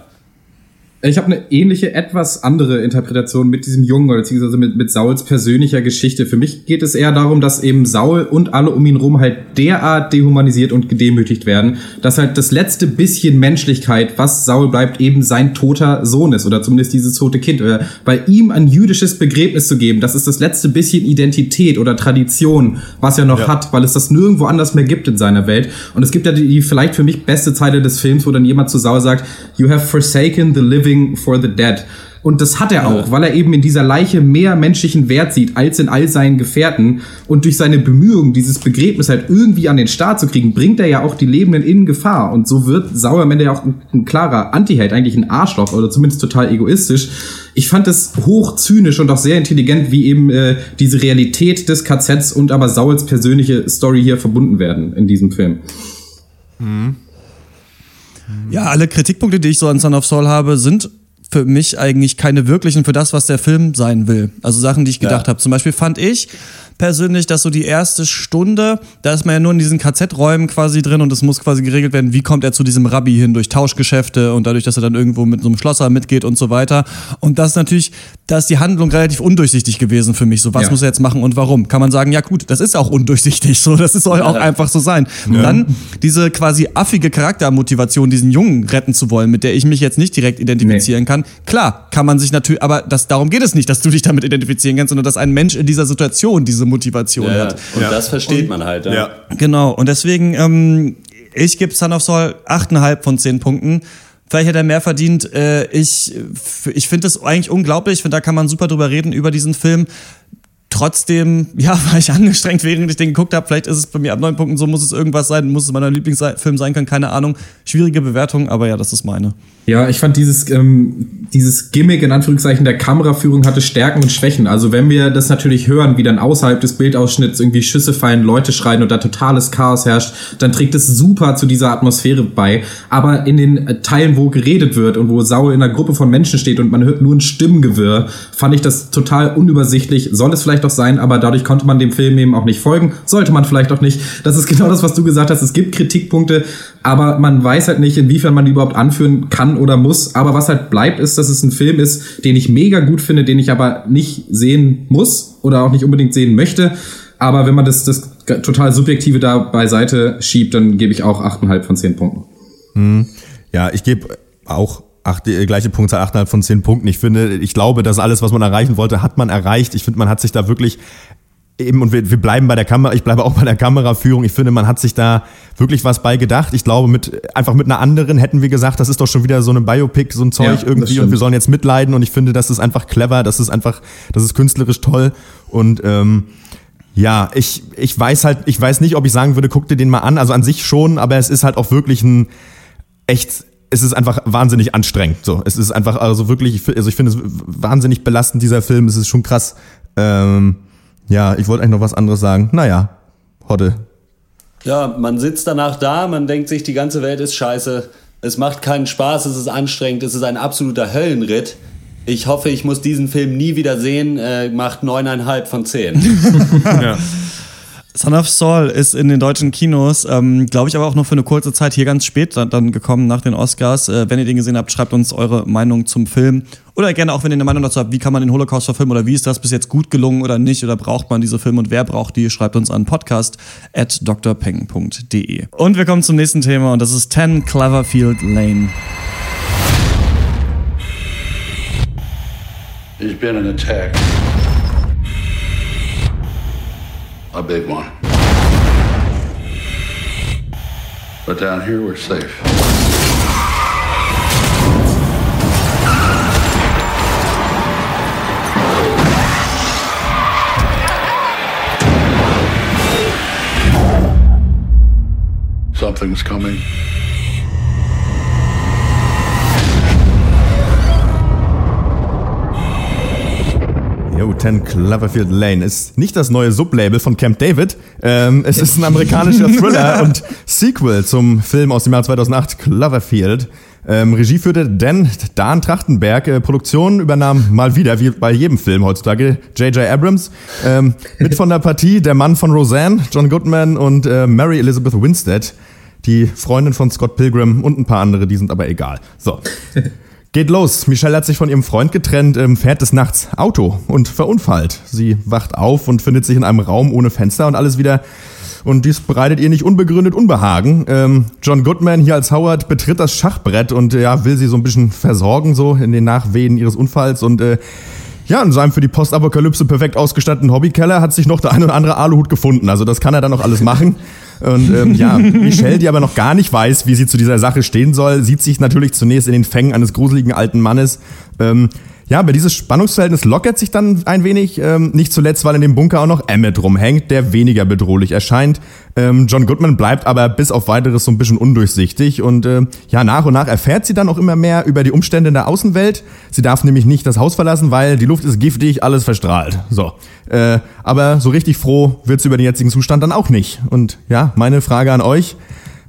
Ich habe eine ähnliche, etwas andere Interpretation mit diesem Jungen oder beziehungsweise mit, mit Sauls persönlicher Geschichte. Für mich geht es eher darum, dass eben Saul und alle um ihn rum halt derart dehumanisiert und gedemütigt werden, dass halt das letzte bisschen Menschlichkeit, was Saul bleibt, eben sein toter Sohn ist oder zumindest dieses tote Kind. Oder bei ihm ein jüdisches Begräbnis zu geben, das ist das letzte bisschen Identität oder Tradition, was er noch Ja. hat, weil es das nirgendwo anders mehr gibt in seiner Welt. Und es gibt ja die, die vielleicht für mich beste Zeile des Films, wo dann jemand zu Saul sagt, You have forsaken the living for the dead. Und das hat er auch, weil er eben in dieser Leiche mehr menschlichen Wert sieht als in all seinen Gefährten. Und durch seine Bemühungen, dieses Begräbnis halt irgendwie an den Start zu kriegen, bringt er ja auch die Lebenden in Gefahr. Und so wird Sauer am Ende ja auch ein, ein klarer Anti-Held, eigentlich ein Arschloch oder zumindest total egoistisch. Ich fand es hoch zynisch und auch sehr intelligent, wie eben äh, diese Realität des KZs und aber Sauls persönliche Story hier verbunden werden in diesem Film. Ja, alle Kritikpunkte, die ich so an Son of Saul habe, sind für mich eigentlich keine wirklichen für das, was der Film sein will. Also Sachen, die ich gedacht Ja. habe. Zum Beispiel fand ich persönlich, dass so die erste Stunde, da ist man ja nur in diesen KZ-Räumen quasi drin und es muss quasi geregelt werden, wie kommt er zu diesem Rabbi hin durch Tauschgeschäfte und dadurch, dass er dann irgendwo mit so einem Schlosser mitgeht und so weiter. Und das ist natürlich, da ist die Handlung relativ undurchsichtig gewesen für mich. So, was Ja. muss er jetzt machen und warum? Kann man sagen, ja gut, das ist auch undurchsichtig. So, das soll auch einfach so sein. Dann diese quasi affige Charaktermotivation, diesen Jungen retten zu wollen, mit der ich mich jetzt nicht direkt identifizieren kann. Klar, kann man sich natürlich, aber das, darum geht es nicht, dass du dich damit identifizieren kannst, sondern dass ein Mensch in dieser Situation diese Motivation Ja, hat. und Ja. das versteht man halt. Ja. Genau, und deswegen, ähm, ich gebe Son of Saul 8,5 von 10 Punkten. Vielleicht hat er mehr verdient. Äh, ich ich finde es eigentlich unglaublich. Ich finde, da kann man super drüber reden, über diesen Film. Trotzdem, <laughs> ja, war ich angestrengt, während ich den geguckt habe. Vielleicht ist es bei mir ab neun Punkten so, muss es irgendwas sein, muss es mein Lieblingsfilm sein können, keine Ahnung. Schwierige Bewertung, aber ja, das ist meine. Ja, ich fand dieses, ähm, dieses Gimmick in Anführungszeichen der Kameraführung hatte Stärken und Schwächen. Also wenn wir das natürlich hören, wie dann außerhalb des Bildausschnitts irgendwie Schüsse fallen, Leute schreien und da totales Chaos herrscht, dann trägt es super zu dieser Atmosphäre bei. Aber in den Teilen, wo geredet wird und wo Saul in einer Gruppe von Menschen steht und man hört nur ein Stimmengewirr, fand ich das total unübersichtlich. Soll es vielleicht auch sein, aber dadurch konnte man dem Film eben auch nicht folgen. Sollte man vielleicht auch nicht. Das ist genau das, was du gesagt hast. Es gibt Kritikpunkte, aber man weiß halt nicht, inwiefern man die überhaupt anführen kann oder muss. Aber was halt bleibt, ist, dass es ein Film ist, den ich mega gut finde, den ich aber nicht sehen muss oder auch nicht unbedingt sehen möchte. Aber wenn man das, das total Subjektive da beiseite schiebt, dann gebe ich auch 8,5 von 10 Punkten. Hm. Ja, ich gebe auch acht, die gleiche Punktzahl, 8,5 von 10 Punkten. Ich finde, ich glaube, dass alles, was man erreichen wollte, hat man erreicht. Ich finde, man hat sich da wirklich eben, und wir, wir bleiben bei der Kamera, ich bleibe auch bei der Kameraführung. Ich finde, man hat sich da wirklich was bei gedacht. Ich glaube, mit, einfach mit einer anderen hätten wir gesagt, das ist doch schon wieder so eine Biopic, so ein Zeug Ja, irgendwie und wir sollen jetzt mitleiden und ich finde, das ist einfach clever, das ist einfach, das ist künstlerisch toll und, ähm, ja, ich, ich weiß halt, ich weiß nicht, ob ich sagen würde, guck dir den mal an. Also an sich schon, aber es ist halt auch wirklich ein echt, es ist einfach wahnsinnig anstrengend. So, es ist einfach, also wirklich, also ich finde es wahnsinnig belastend, dieser Film. Es ist schon krass. Ähm, ja, ich wollte eigentlich noch was anderes sagen. Naja, Hodde. Ja, man sitzt danach da, man denkt sich, die ganze Welt ist scheiße. Es macht keinen Spaß, es ist anstrengend, es ist ein absoluter Höllenritt. Ich hoffe, ich muss diesen Film nie wieder sehen. Äh, macht neuneinhalb von zehn. <laughs> <laughs> Son of Saul ist in den deutschen Kinos, ähm, glaube ich, aber auch nur für eine kurze Zeit hier ganz spät dann, dann gekommen nach den Oscars. Äh, wenn ihr den gesehen habt, schreibt uns eure Meinung zum Film. Oder gerne auch, wenn ihr eine Meinung dazu habt, wie kann man den Holocaust verfilmen oder wie ist das bis jetzt gut gelungen oder nicht oder braucht man diese Filme und wer braucht die, schreibt uns an podcast at drpeng.de. Und wir kommen zum nächsten Thema und das ist 10 Cloverfield Lane. There's been an attack. A big one. But down here we're safe. Something's coming. Jo, 10 Cloverfield Lane ist nicht das neue Sublabel von Camp David. Ähm, es ist ein amerikanischer Thriller <laughs> und Sequel zum Film aus dem Jahr 2008, Cloverfield. Ähm, Regie führte Dan, Dan Trachtenberg. Äh, Produktion übernahm mal wieder, wie bei jedem Film heutzutage, J.J. Abrams. Ähm, mit von der Partie der Mann von Roseanne, John Goodman und äh, Mary Elizabeth Winstead. Die Freundin von Scott Pilgrim und ein paar andere, die sind aber egal. So. <laughs> Geht los. Michelle hat sich von ihrem Freund getrennt, fährt des Nachts Auto und verunfallt. Sie wacht auf und findet sich in einem Raum ohne Fenster und alles wieder. Und dies bereitet ihr nicht unbegründet Unbehagen. Ähm, John Goodman hier als Howard betritt das Schachbrett und ja, will sie so ein bisschen versorgen, so in den Nachwehen ihres Unfalls. Und äh, ja, in seinem für die Postapokalypse perfekt ausgestatteten Hobbykeller hat sich noch der ein oder andere Aluhut gefunden. Also das kann er dann noch alles machen. <laughs> Und ähm, ja, <laughs> Michelle, die aber noch gar nicht weiß, wie sie zu dieser Sache stehen soll, sieht sich natürlich zunächst in den Fängen eines gruseligen alten Mannes. Ähm, ja, aber dieses Spannungsverhältnis lockert sich dann ein wenig, ähm, nicht zuletzt, weil in dem Bunker auch noch Emmett rumhängt, der weniger bedrohlich erscheint. Ähm, John Goodman bleibt aber bis auf weiteres so ein bisschen undurchsichtig und äh, ja, nach und nach erfährt sie dann auch immer mehr über die Umstände in der Außenwelt. Sie darf nämlich nicht das Haus verlassen, weil die Luft ist giftig, alles verstrahlt. So. Äh, aber so richtig froh wird sie über den jetzigen Zustand dann auch nicht. Und ja, meine Frage an euch.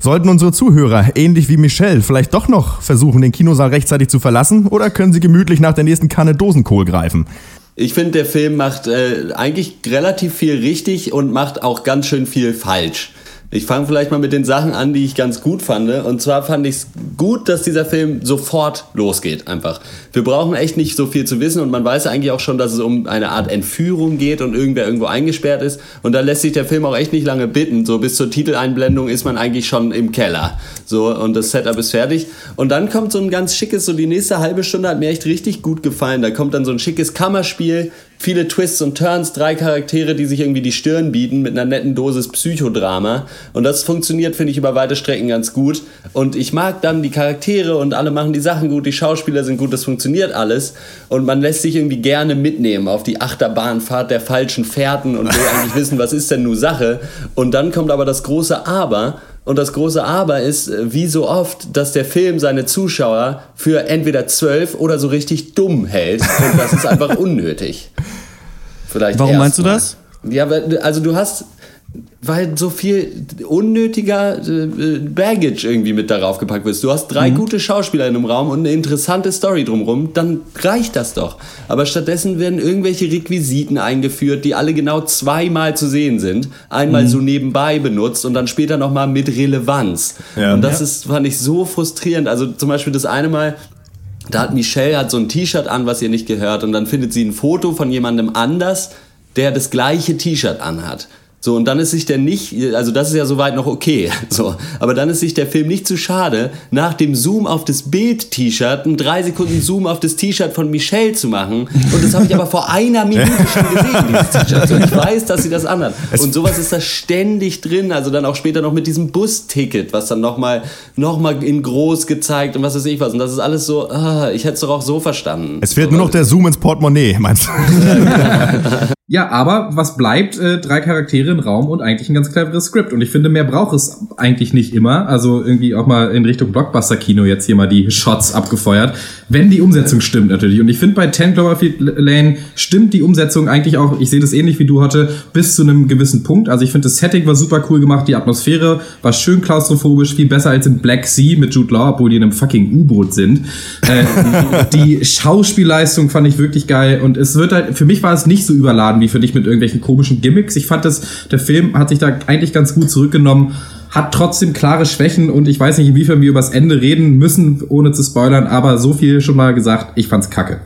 Sollten unsere Zuhörer, ähnlich wie Michelle, vielleicht doch noch versuchen, den Kinosaal rechtzeitig zu verlassen oder können sie gemütlich nach der nächsten Kanne Dosenkohl greifen? Ich finde, der Film macht äh, eigentlich relativ viel richtig und macht auch ganz schön viel falsch. Ich fange vielleicht mal mit den Sachen an, die ich ganz gut fand. Und zwar fand ich es gut, dass dieser Film sofort losgeht, einfach. Wir brauchen echt nicht so viel zu wissen und man weiß eigentlich auch schon, dass es um eine Art Entführung geht und irgendwer irgendwo eingesperrt ist. Und da lässt sich der Film auch echt nicht lange bitten. So bis zur Titeleinblendung ist man eigentlich schon im Keller. So, und das Setup ist fertig. Und dann kommt so ein ganz schickes, so die nächste halbe Stunde hat mir echt richtig gut gefallen. Da kommt dann so ein schickes Kammerspiel, viele Twists und Turns, drei Charaktere, die sich irgendwie die Stirn bieten mit einer netten Dosis Psychodrama. Und das funktioniert, finde ich, über weite Strecken ganz gut. Und ich mag dann die Charaktere und alle machen die Sachen gut, die Schauspieler sind gut, das funktioniert alles. Und man lässt sich irgendwie gerne mitnehmen auf die Achterbahnfahrt der falschen Fährten und will <laughs> eigentlich wissen, was ist denn nun Sache. Und dann kommt aber das große Aber. Und das große Aber ist, äh, wie so oft, dass der Film seine Zuschauer für entweder zwölf oder so richtig dumm hält. Und das ist einfach <laughs> unnötig. Vielleicht Warum meinst du das? Ja, also du hast, weil so viel unnötiger äh, Baggage irgendwie mit darauf gepackt wird. Du hast Mhm. drei gute Schauspieler in einem Raum und eine interessante Story drumherum, dann reicht das doch. Aber stattdessen werden irgendwelche Requisiten eingeführt, die alle genau zweimal zu sehen sind. Einmal Mhm. so nebenbei benutzt und dann später nochmal mit Relevanz. Ja. Und das ist, fand ich so frustrierend. Also zum Beispiel das eine Mal, da hat Michelle hat so ein T-Shirt an, was ihr nicht gehört, und dann findet sie ein Foto von jemandem anders, der das gleiche T-Shirt anhat. So, und dann ist sich der nicht, also das ist ja soweit noch okay, <laughs> so. Aber dann ist sich der Film nicht zu schade, nach dem Zoom auf das Bild-T-Shirt einen drei Sekunden Zoom auf das T-Shirt von Michelle zu machen. Und das habe ich aber vor einer <laughs> Minute schon gesehen, dieses T-Shirt. Und ich weiß, dass sie das anhat. Und sowas ist da ständig drin. Also dann auch später noch mit diesem Busticket, was dann nochmal noch mal in groß gezeigt und was weiß ich was. Und das ist alles so, ah, ich hätte es doch auch so verstanden. Es fehlt nur noch der Zoom ins Portemonnaie, meinst du? <laughs> Ja, aber was bleibt? Äh, drei Charaktere im Raum und eigentlich ein ganz cleveres Skript. Und ich finde, mehr braucht es eigentlich nicht immer. Also irgendwie auch mal in Richtung Blockbuster-Kino jetzt hier mal die Shots abgefeuert. Wenn die Umsetzung stimmt natürlich. Und ich finde, bei 10 Cloverfield Lane stimmt die Umsetzung eigentlich auch, ich sehe das ähnlich wie du heute, bis zu einem gewissen Punkt. Also ich finde, das Setting war super cool gemacht, die Atmosphäre war schön klaustrophobisch, viel besser als in Black Sea mit Jude Law, obwohl die in einem fucking U-Boot sind. Äh, <laughs> die Schauspielleistung fand ich wirklich geil und es wird halt, für mich war es nicht so überladen wie für dich mit irgendwelchen komischen Gimmicks. Ich fand das, der Film hat sich da eigentlich ganz gut zurückgenommen, hat trotzdem klare Schwächen und ich weiß nicht, inwiefern wir über das Ende reden müssen, ohne zu spoilern, aber so viel schon mal gesagt, ich fand's kacke.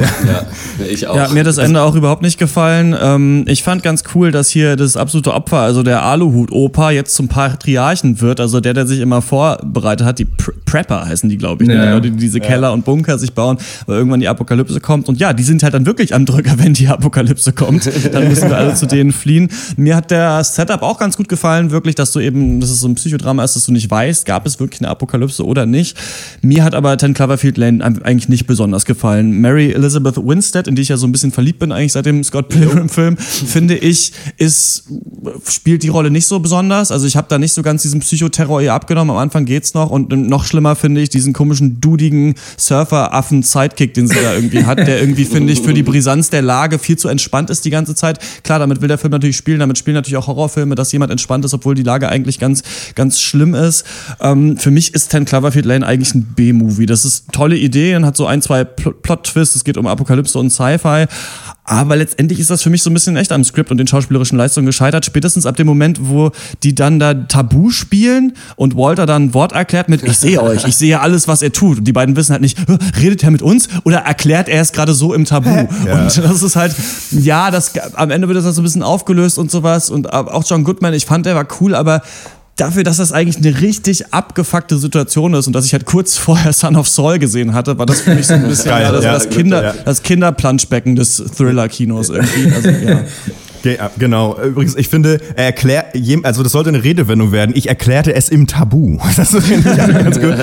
Ja, ich auch. Ja, mir hat das Ende auch überhaupt nicht gefallen. Ähm, ich fand ganz cool, dass hier das absolute Opfer, also der Aluhut-Opa, jetzt zum Patriarchen wird. Also der, der sich immer vorbereitet hat. Die Pre Prepper heißen die, glaube ich. ne? Ja. Die Leute, die diese Keller und Bunker sich bauen, weil irgendwann die Apokalypse kommt. Und ja, die sind halt dann wirklich am Drücker, <laughs> wenn die Apokalypse kommt. Dann müssen wir alle zu denen fliehen. Mir hat der Setup auch ganz gut gefallen, wirklich, dass du eben, dass es so ein Psychodrama ist, dass du nicht weißt, gab es wirklich eine Apokalypse oder nicht. Mir hat aber Ten Cloverfield Lane eigentlich nicht besonders gefallen. Mary Elizabeth Winstead, in die ich ja so ein bisschen verliebt bin eigentlich seit dem Scott Pilgrim-Film, finde ich, ist spielt die Rolle nicht so besonders. Also ich habe da nicht so ganz diesen Psychoterror ihr abgenommen. Am Anfang geht's noch und noch schlimmer finde ich diesen komischen dudigen Surfer-Affen-Sidekick, den sie da irgendwie hat, der irgendwie finde ich für die Brisanz der Lage viel zu entspannt ist die ganze Zeit. Klar, damit will der Film natürlich spielen. Damit spielen natürlich auch Horrorfilme, dass jemand entspannt ist, obwohl die Lage eigentlich ganz ganz schlimm ist. Ähm, für mich ist Ten Cloverfield Lane eigentlich ein B-Movie. Das ist tolle Ideen, hat so ein zwei Pl Plot-Twists. Geht um Apokalypse und Sci-Fi. Aber letztendlich ist das für mich so ein bisschen echt am Skript und den schauspielerischen Leistungen gescheitert. Spätestens ab dem Moment, wo die dann da Tabu spielen und Walter dann ein Wort erklärt mit, ich sehe euch, ich sehe alles, was er tut. Und die beiden wissen halt nicht, "Hä, redet er mit uns oder erklärt er es gerade so im Tabu? Und das ist halt, ja, das, am Ende wird das halt so ein bisschen aufgelöst und sowas. Und auch John Goodman, ich fand, der war cool, aber dafür, dass das eigentlich eine richtig abgefuckte Situation ist und dass ich halt kurz vorher Son of Saul gesehen hatte, war das für mich so ein bisschen <laughs> Geil, ja, das, ja, das, Kinder, ja. das Kinderplanschbecken des Thriller-Kinos irgendwie. Also, ja. <laughs> Ja, genau. Übrigens, ich finde, er erklärt, also das sollte eine Redewendung werden. Ich erklärte es im Tabu. <laughs> Das finde ich ganz gut.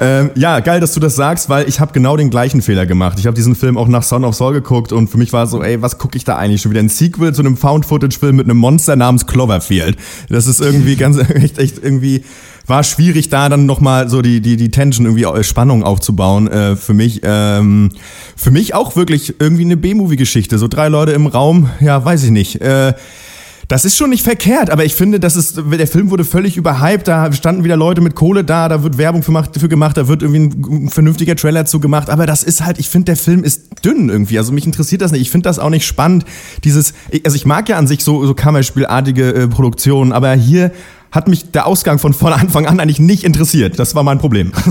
Ähm, ja, geil, dass du das sagst, weil ich habe genau den gleichen Fehler gemacht. Ich habe diesen Film auch nach Son of Saul geguckt und für mich war so, ey, was gucke ich da eigentlich schon wieder? Ein Sequel zu einem Found-Footage-Film mit einem Monster namens Cloverfield. Das ist irgendwie ganz, <laughs> echt, echt irgendwie war schwierig, da dann nochmal so die, die, die Tension, irgendwie äh, Spannung aufzubauen. Äh, für mich, ähm, für mich auch wirklich irgendwie eine B-Movie-Geschichte. So drei Leute im Raum, ja, weiß ich nicht. Äh, das ist schon nicht verkehrt, aber ich finde, das ist, der Film wurde völlig überhyped, da standen wieder Leute mit Kohle da, da wird Werbung für, macht- für gemacht, da wird irgendwie ein, vernünftiger Trailer zu gemacht, aber das ist halt, ich finde, der Film ist dünn irgendwie, also mich interessiert das nicht, ich finde das auch nicht spannend, dieses, also ich mag ja an sich so, so Kammerspielartige äh, Produktionen, aber hier hat mich der Ausgang von von Anfang an eigentlich nicht interessiert, das war mein Problem. <laughs>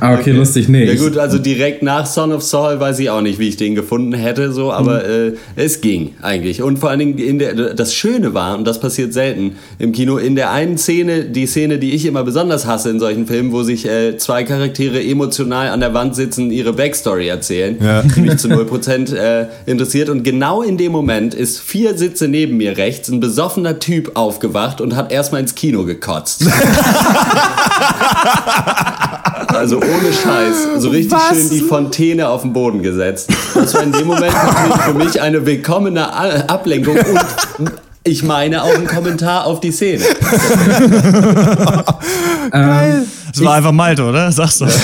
Ah, okay, lustig, nee. Ja gut, also direkt nach Son of Saul weiß ich auch nicht, wie ich den gefunden hätte, so, aber Mhm. äh, es ging eigentlich. Und vor allen Dingen in der, das Schöne war, und das passiert selten im Kino, in der einen Szene, die Szene, die ich immer besonders hasse in solchen Filmen, wo sich äh, zwei Charaktere emotional an der Wand sitzen, ihre Backstory erzählen, Ja. die mich zu 0% äh, interessiert. Und genau in dem Moment ist vier Sitze neben mir rechts ein besoffener Typ aufgewacht und hat erstmal ins Kino gekotzt. <laughs> Also ohne Scheiß. So richtig schön die Fontäne auf den Boden gesetzt. Das war in dem Moment natürlich für mich eine willkommene Ablenkung und Ich meine auch einen Kommentar auf die Szene. <laughs> Das war einfach Malte, oder? Sagst du. <laughs>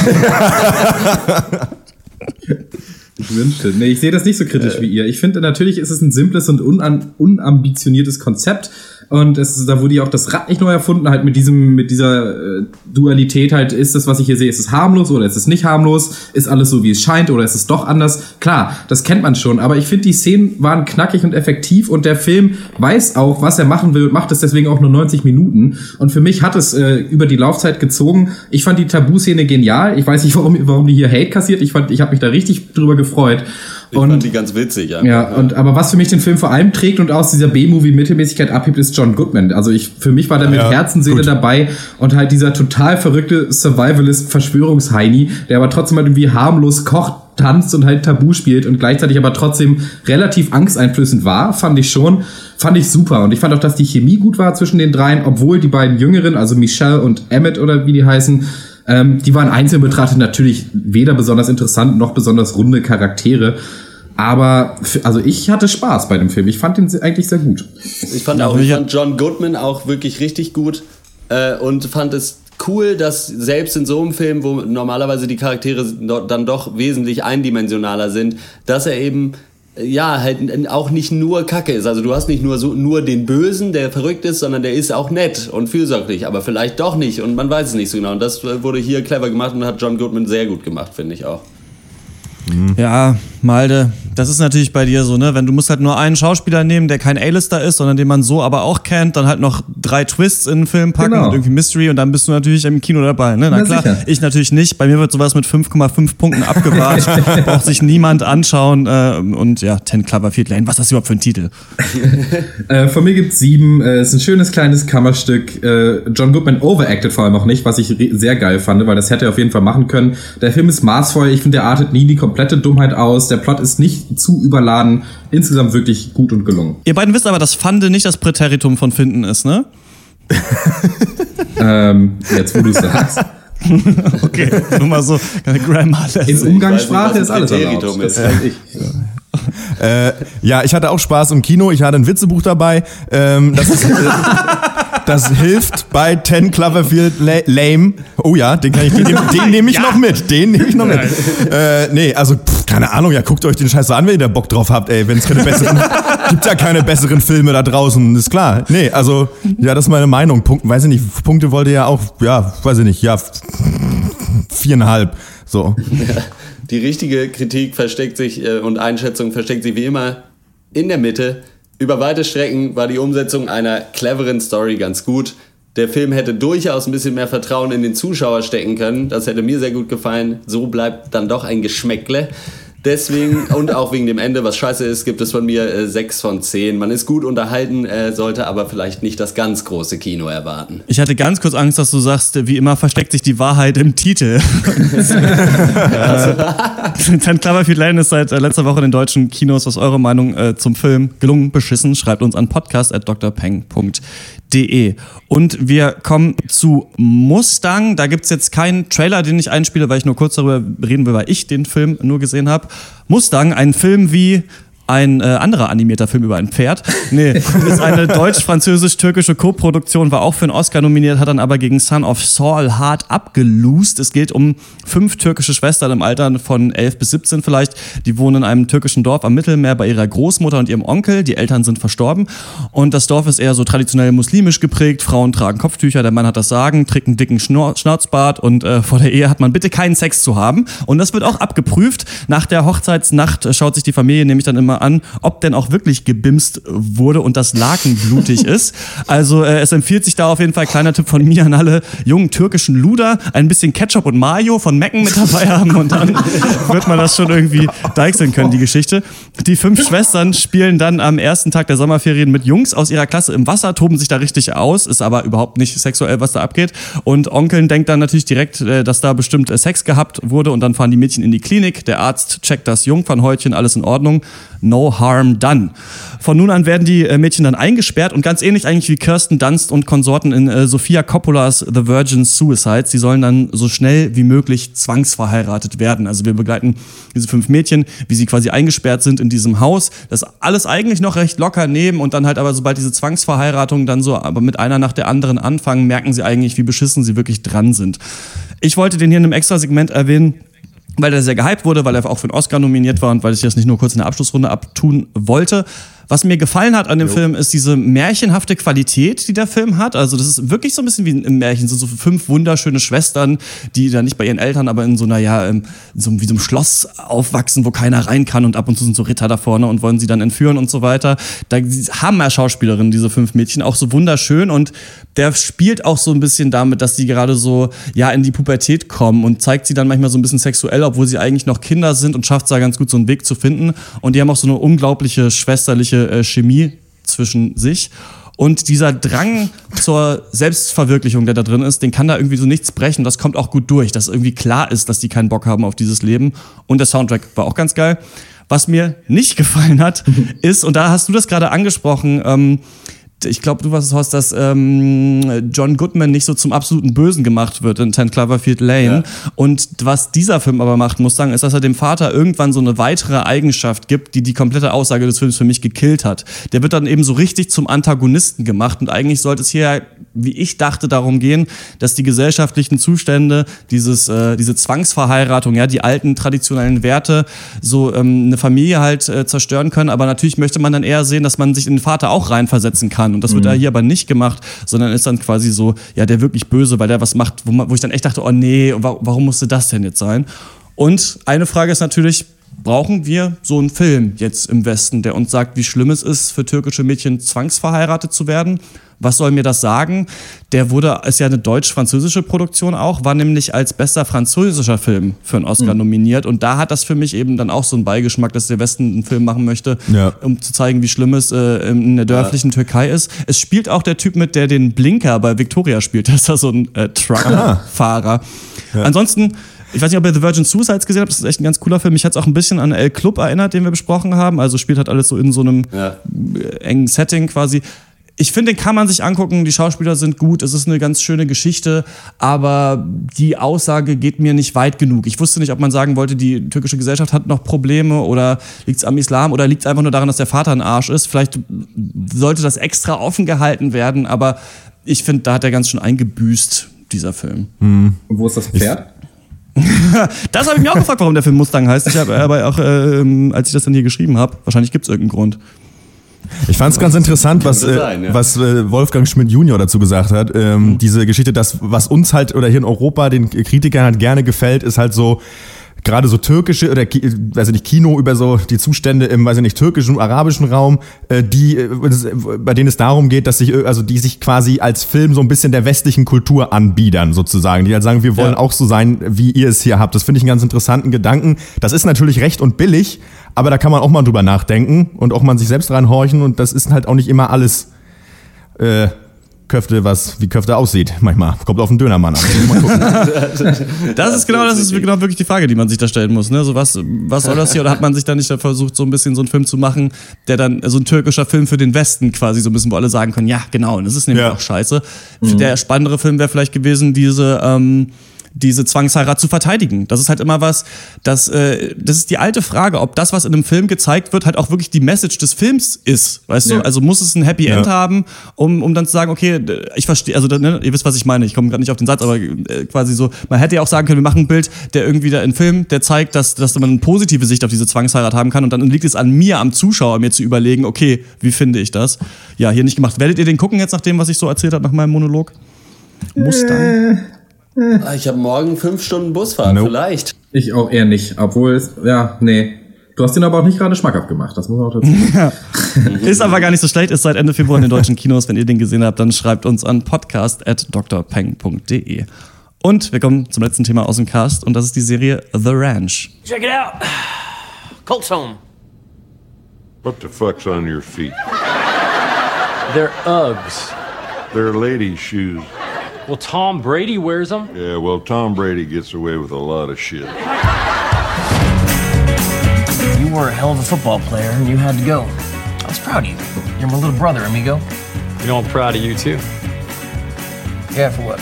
Ich wünschte. Nee, ich sehe das nicht so kritisch wie ihr. Ich finde, natürlich ist es ein simples und unan unambitioniertes Konzept. Und es da wurde ja auch das Rad nicht neu erfunden, halt mit diesem, mit dieser äh, Dualität halt, ist das, was ich hier sehe, ist es harmlos oder ist es nicht harmlos? Ist alles so, wie es scheint oder ist es doch anders? Klar, das kennt man schon, aber ich finde, die Szenen waren knackig und effektiv und der Film weiß auch, was er machen will und macht es deswegen auch nur 90 Minuten. Und für mich hat es äh, über die Laufzeit gezogen. Ich fand die Tabu-Szene genial. Ich weiß nicht, <laughs> warum, warum die hier Hate kassiert. Ich fand, ich habe mich da richtig drüber gefreut. Ich fand die ganz witzig. einfach. Ja, und aber was für mich den Film vor allem trägt und aus dieser B-Movie-Mittelmäßigkeit abhebt, ist John Goodman. Also ich, für mich war der mit Ja, Herzenseele gut. dabei und halt dieser total verrückte Survivalist-Verschwörungsheini, der aber trotzdem halt irgendwie harmlos kocht, tanzt und halt Tabu spielt und gleichzeitig aber trotzdem relativ angsteinflößend war, fand ich schon, fand ich super. Und ich fand auch, dass die Chemie gut war zwischen den dreien, obwohl die beiden Jüngeren, also Michelle und Emmett oder wie die heißen, ähm, die waren einzeln betrachtet natürlich weder besonders interessant noch besonders runde Charaktere. Aber also ich hatte Spaß bei dem Film. Ich fand den se- eigentlich sehr gut. Ich fand auch, ich fand John Goodman auch wirklich richtig gut äh, und fand es cool, dass selbst in so einem Film, wo normalerweise die Charaktere dann doch wesentlich eindimensionaler sind, dass er eben äh, ja, halt auch nicht nur Kacke ist. Also du hast nicht nur so nur den Bösen, der verrückt ist, sondern der ist auch nett und fürsorglich, aber vielleicht doch nicht und man weiß es nicht so genau. Und das äh, wurde hier clever gemacht und hat John Goodman sehr gut gemacht, finde ich auch. Ja, Malde, das ist natürlich bei dir so, ne? Wenn du musst halt nur einen Schauspieler nehmen, der kein A-Lister ist, sondern den man so aber auch kennt, dann halt noch drei Twists in den Film packen Genau. und irgendwie Mystery und dann bist du natürlich im Kino dabei, ne? Na Na klar, sicher. ich natürlich nicht. Bei mir wird sowas mit 5,5 Punkten abgewatscht, <laughs> braucht sich niemand anschauen äh, und ja, 10 Cloverfield Lane, was ist das überhaupt für ein Titel? <laughs> Äh, von mir gibt's sieben. Äh, ist ein schönes kleines Kammerstück. Äh, John Goodman overacted vor allem auch nicht, was ich sehr geil fand, weil das hätte er auf jeden Fall machen können. Der Film ist maßvoll. Ich finde, der artet nie die komplette Dummheit aus. Der Plot ist nicht zu überladen. Insgesamt wirklich gut und gelungen. Ihr beiden wisst aber, dass Fande nicht das Präteritum von finden ist, ne? <laughs> Ähm, jetzt, wo du sagst. <laughs> Okay, nur mal so, keine Grammar In Umgangssprache ist alles erlaubt. Präteritum Das ist. weiß ich. Äh, ja, ich hatte auch Spaß im Kino. Ich hatte ein Witzebuch dabei. Ähm, das, ist, äh, <laughs> das hilft bei 10 Cloverfield La- Lame. Oh ja, den, kann ich, den, den, nehme ich noch mit. Den nehme ich noch mit. Äh, nee, also pff, keine Ahnung. Ja, guckt euch den Scheiß an, wenn ihr da Bock drauf habt. Ey, wenn es keine besseren, <laughs> gibt ja keine besseren Filme da draußen. Ist klar. Nee, also ja, das ist meine Meinung. Punkt, weiß ich nicht. Punkte wollte ja auch, ja, weiß ich nicht. Ja, viereinhalb. So. Die richtige Kritik versteckt sich äh, und Einschätzung versteckt sich wie immer in der Mitte. Über weite Strecken war die Umsetzung einer cleveren Story ganz gut. Der Film hätte durchaus ein bisschen mehr Vertrauen in den Zuschauer stecken können. Das hätte mir sehr gut gefallen. So bleibt dann doch ein Geschmäckle. Deswegen und auch wegen dem Ende, was scheiße ist, gibt es von mir äh, 6 von 10. Man ist gut unterhalten, äh, sollte aber vielleicht nicht das ganz große Kino erwarten. Ich hatte ganz kurz Angst, dass du sagst, wie immer versteckt sich die Wahrheit im Titel. <laughs> äh, Ten Cloverfield Lane ist seit äh, letzter Woche in den deutschen Kinos. Was eure Meinung äh, zum Film? Gelungen, beschissen? Schreibt uns an podcast.drpeng.de. Und wir kommen zu Mustang. Da gibt's jetzt keinen Trailer, den ich einspiele, weil ich nur kurz darüber reden will, weil ich den Film nur gesehen habe. Mustang, ein Film wie ein äh, anderer animierter Film über ein Pferd. Nee, <laughs> ist eine deutsch-französisch-türkische Co-Produktion, war auch für einen Oscar nominiert, hat dann aber gegen Son of Saul hart abgelost. Es geht um fünf türkische Schwestern im Alter von 11 bis 17 vielleicht. Die wohnen in einem türkischen Dorf am Mittelmeer bei ihrer Großmutter und ihrem Onkel. Die Eltern sind verstorben. Und das Dorf ist eher so traditionell muslimisch geprägt. Frauen tragen Kopftücher, der Mann hat das Sagen, trägt einen dicken Schnur Schnauzbart und äh, vor der Ehe hat man bitte keinen Sex zu haben. Und das wird auch abgeprüft. Nach der Hochzeitsnacht schaut sich die Familie nämlich dann immer an, ob denn auch wirklich gebimst wurde und das Laken blutig <laughs> ist. Also äh, es empfiehlt sich da auf jeden Fall, kleiner Tipp von mir an alle jungen türkischen Luder, ein bisschen Ketchup und Mayo von Mecken mit dabei haben und dann <laughs> wird man das schon irgendwie deichseln können, die Geschichte. Die fünf Schwestern spielen dann am ersten Tag der Sommerferien mit Jungs aus ihrer Klasse im Wasser, toben sich da richtig aus, ist aber überhaupt nicht sexuell, was da abgeht. Und Onkeln denkt dann natürlich direkt, äh, dass da bestimmt äh, Sex gehabt wurde und dann fahren die Mädchen in die Klinik. Der Arzt checkt das Jungfernhäutchen, alles in Ordnung. No Harm Done. Von nun an werden die äh, Mädchen dann eingesperrt und ganz ähnlich eigentlich wie Kirsten Dunst und Konsorten in äh, Sophia Coppolas The Virgin Suicides. Sie sollen dann so schnell wie möglich zwangsverheiratet werden. Also wir begleiten diese fünf Mädchen, wie sie quasi eingesperrt sind in diesem Haus. Das alles eigentlich noch recht locker nehmen und dann halt aber sobald diese Zwangsverheiratung dann so aber mit einer nach der anderen anfangen, merken sie eigentlich, wie beschissen sie wirklich dran sind. Ich wollte den hier in einem extra Segment erwähnen, weil er sehr gehypt wurde, weil er auch für den Oscar nominiert war und weil ich das nicht nur kurz in der Abschlussrunde abtun wollte. Was mir gefallen hat an dem Film ist diese märchenhafte Qualität, die der Film hat. Also das ist wirklich so ein bisschen wie ein Märchen. So, so fünf wunderschöne Schwestern, die dann nicht bei ihren Eltern, aber in so einer, ja, in so, wie so einem Schloss aufwachsen, wo keiner rein kann und ab und zu sind so Ritter da vorne und wollen sie dann entführen und so weiter. Da haben ja Schauspielerinnen, diese fünf Mädchen, auch so wunderschön und der spielt auch so ein bisschen damit, dass die gerade so, ja, in die Pubertät kommen und zeigt sie dann manchmal so ein bisschen sexuell, obwohl sie eigentlich noch Kinder sind und schafft es da ganz gut so einen Weg zu finden. Und die haben auch so eine unglaubliche schwesterliche äh, Chemie zwischen sich. Und dieser Drang zur Selbstverwirklichung, der da drin ist, den kann da irgendwie so nichts brechen. Das kommt auch gut durch, dass irgendwie klar ist, dass die keinen Bock haben auf dieses Leben. Und der Soundtrack war auch ganz geil. Was mir nicht <laughs> gefallen hat, ist, und da hast du das gerade angesprochen, ähm, ich glaube, du warst es, Horst, dass ähm, John Goodman nicht so zum absoluten Bösen gemacht wird in 10 Cloverfield Lane. Ja. Und was dieser Film aber macht, muss sagen, ist, dass er dem Vater irgendwann so eine weitere Eigenschaft gibt, die die komplette Aussage des Films für mich gekillt hat. Der wird dann eben so richtig zum Antagonisten gemacht. Und eigentlich sollte es hier, wie ich dachte, darum gehen, dass die gesellschaftlichen Zustände, dieses, äh, diese Zwangsverheiratung, ja, die alten traditionellen Werte, so ähm, eine Familie halt äh, zerstören können. Aber natürlich möchte man dann eher sehen, dass man sich in den Vater auch reinversetzen kann kann. Und das wird mhm. da hier aber nicht gemacht, sondern ist dann quasi so, ja, der wirklich böse, weil der was macht, wo, man, wo ich dann echt dachte, oh nee, warum musste das denn jetzt sein? Und eine Frage ist natürlich, brauchen wir so einen Film jetzt im Westen, der uns sagt, wie schlimm es ist, für türkische Mädchen zwangsverheiratet zu werden? Was soll mir das sagen? Der wurde, ist ja eine deutsch-französische Produktion auch, war nämlich als bester französischer Film für einen Oscar mhm. nominiert. Und da hat das für mich eben dann auch so einen Beigeschmack, dass der Westen einen Film machen möchte, ja. um zu zeigen, wie schlimm es äh, in der dörflichen ja. Türkei ist. Es spielt auch der Typ mit, der den Blinker bei Victoria spielt. <laughs> Das ist da so ein äh, Trucker-Fahrer. Ja. Ansonsten, ich weiß nicht, ob ihr The Virgin Suicides gesehen habt. Das ist echt ein ganz cooler Film. Mich hat es auch ein bisschen an El Club erinnert, den wir besprochen haben. Also spielt halt alles so in so einem ja. engen Setting quasi ich finde, den kann man sich angucken. Die Schauspieler sind gut. Es ist eine ganz schöne Geschichte. Aber die Aussage geht mir nicht weit genug. Ich wusste nicht, ob man sagen wollte, die türkische Gesellschaft hat noch Probleme oder liegt es am Islam oder liegt es einfach nur daran, dass der Vater ein Arsch ist. Vielleicht sollte das extra offen gehalten werden. Aber ich finde, da hat er ganz schön eingebüßt, dieser Film. Mhm. Und wo ist das Pferd? <laughs> das habe ich mir auch gefragt, warum der Film Mustang heißt. Ich habe aber auch, äh, als ich das dann hier geschrieben habe, wahrscheinlich gibt es irgendeinen Grund. Ich fand es ganz interessant, was, äh, sein, ja. was äh, Wolfgang Schmidt Junior dazu gesagt hat. Ähm, mhm. Diese Geschichte, dass was uns halt oder hier in Europa den Kritikern halt gerne gefällt, ist halt so gerade so türkische oder weiß ich nicht Kino über so die Zustände im weiß ich nicht türkischen arabischen Raum, äh, die äh, bei denen es darum geht, dass sich also die sich quasi als Film so ein bisschen der westlichen Kultur anbiedern sozusagen, die halt sagen, wir wollen ja. auch so sein, wie ihr es hier habt. Das finde ich einen ganz interessanten Gedanken. Das ist natürlich recht und billig, aber da kann man auch mal drüber nachdenken und auch mal sich selbst reinhorchen und das ist halt auch nicht immer alles äh, Köfte, was wie Köfte aussieht. Manchmal kommt auf den Dönermann an. <laughs> das ist genau, das ist genau wirklich die Frage, die man sich da stellen muss. Ne? So was, was soll das hier? Oder hat man sich da nicht versucht, so ein bisschen so einen Film zu machen, der dann so ein türkischer Film für den Westen quasi so ein bisschen, wo alle sagen können, ja genau, und das ist nämlich ja. auch scheiße. Mhm. Der spannendere Film wäre vielleicht gewesen diese ähm, diese Zwangsheirat zu verteidigen. Das ist halt immer was, das, äh, das ist die alte Frage, ob das, was in einem Film gezeigt wird, halt auch wirklich die Message des Films ist. Weißt ja. du? Also muss es ein Happy End ja. haben, um, um dann zu sagen, okay, ich verstehe, also ne, ihr wisst, was ich meine, ich komme gerade nicht auf den Satz, aber äh, quasi so, man hätte ja auch sagen können, wir machen ein Bild, der irgendwie da in Film, der zeigt, dass, dass man eine positive Sicht auf diese Zwangsheirat haben kann und dann liegt es an mir, am Zuschauer, mir zu überlegen, okay, wie finde ich das? Ja, hier nicht gemacht. Werdet ihr den gucken jetzt nach dem, was ich so erzählt habe, nach meinem Monolog? Mustang? Äh. Ah, ich habe morgen fünf Stunden Busfahrt, nope. vielleicht. Ich auch eher nicht, obwohl es, ja, nee. Du hast ihn aber auch nicht gerade schmackhaft gemacht, das muss man auch dazu sagen. <laughs> ist aber gar nicht so schlecht, ist seit Ende Februar in den deutschen Kinos. Wenn ihr den gesehen habt, dann schreibt uns an podcast.drpeng.de. Und wir kommen zum letzten Thema aus dem Cast und das ist die Serie The Ranch. Check it out. Colt's home. What the fuck's on your feet? They're Uggs. They're lady shoes. Well, Tom Brady wears them. Yeah, well, Tom Brady gets away with a lot of shit. You were a hell of a football player and you had to go. I was proud of you. You're my little brother, amigo. You know, I'm proud of you too. Yeah, for what?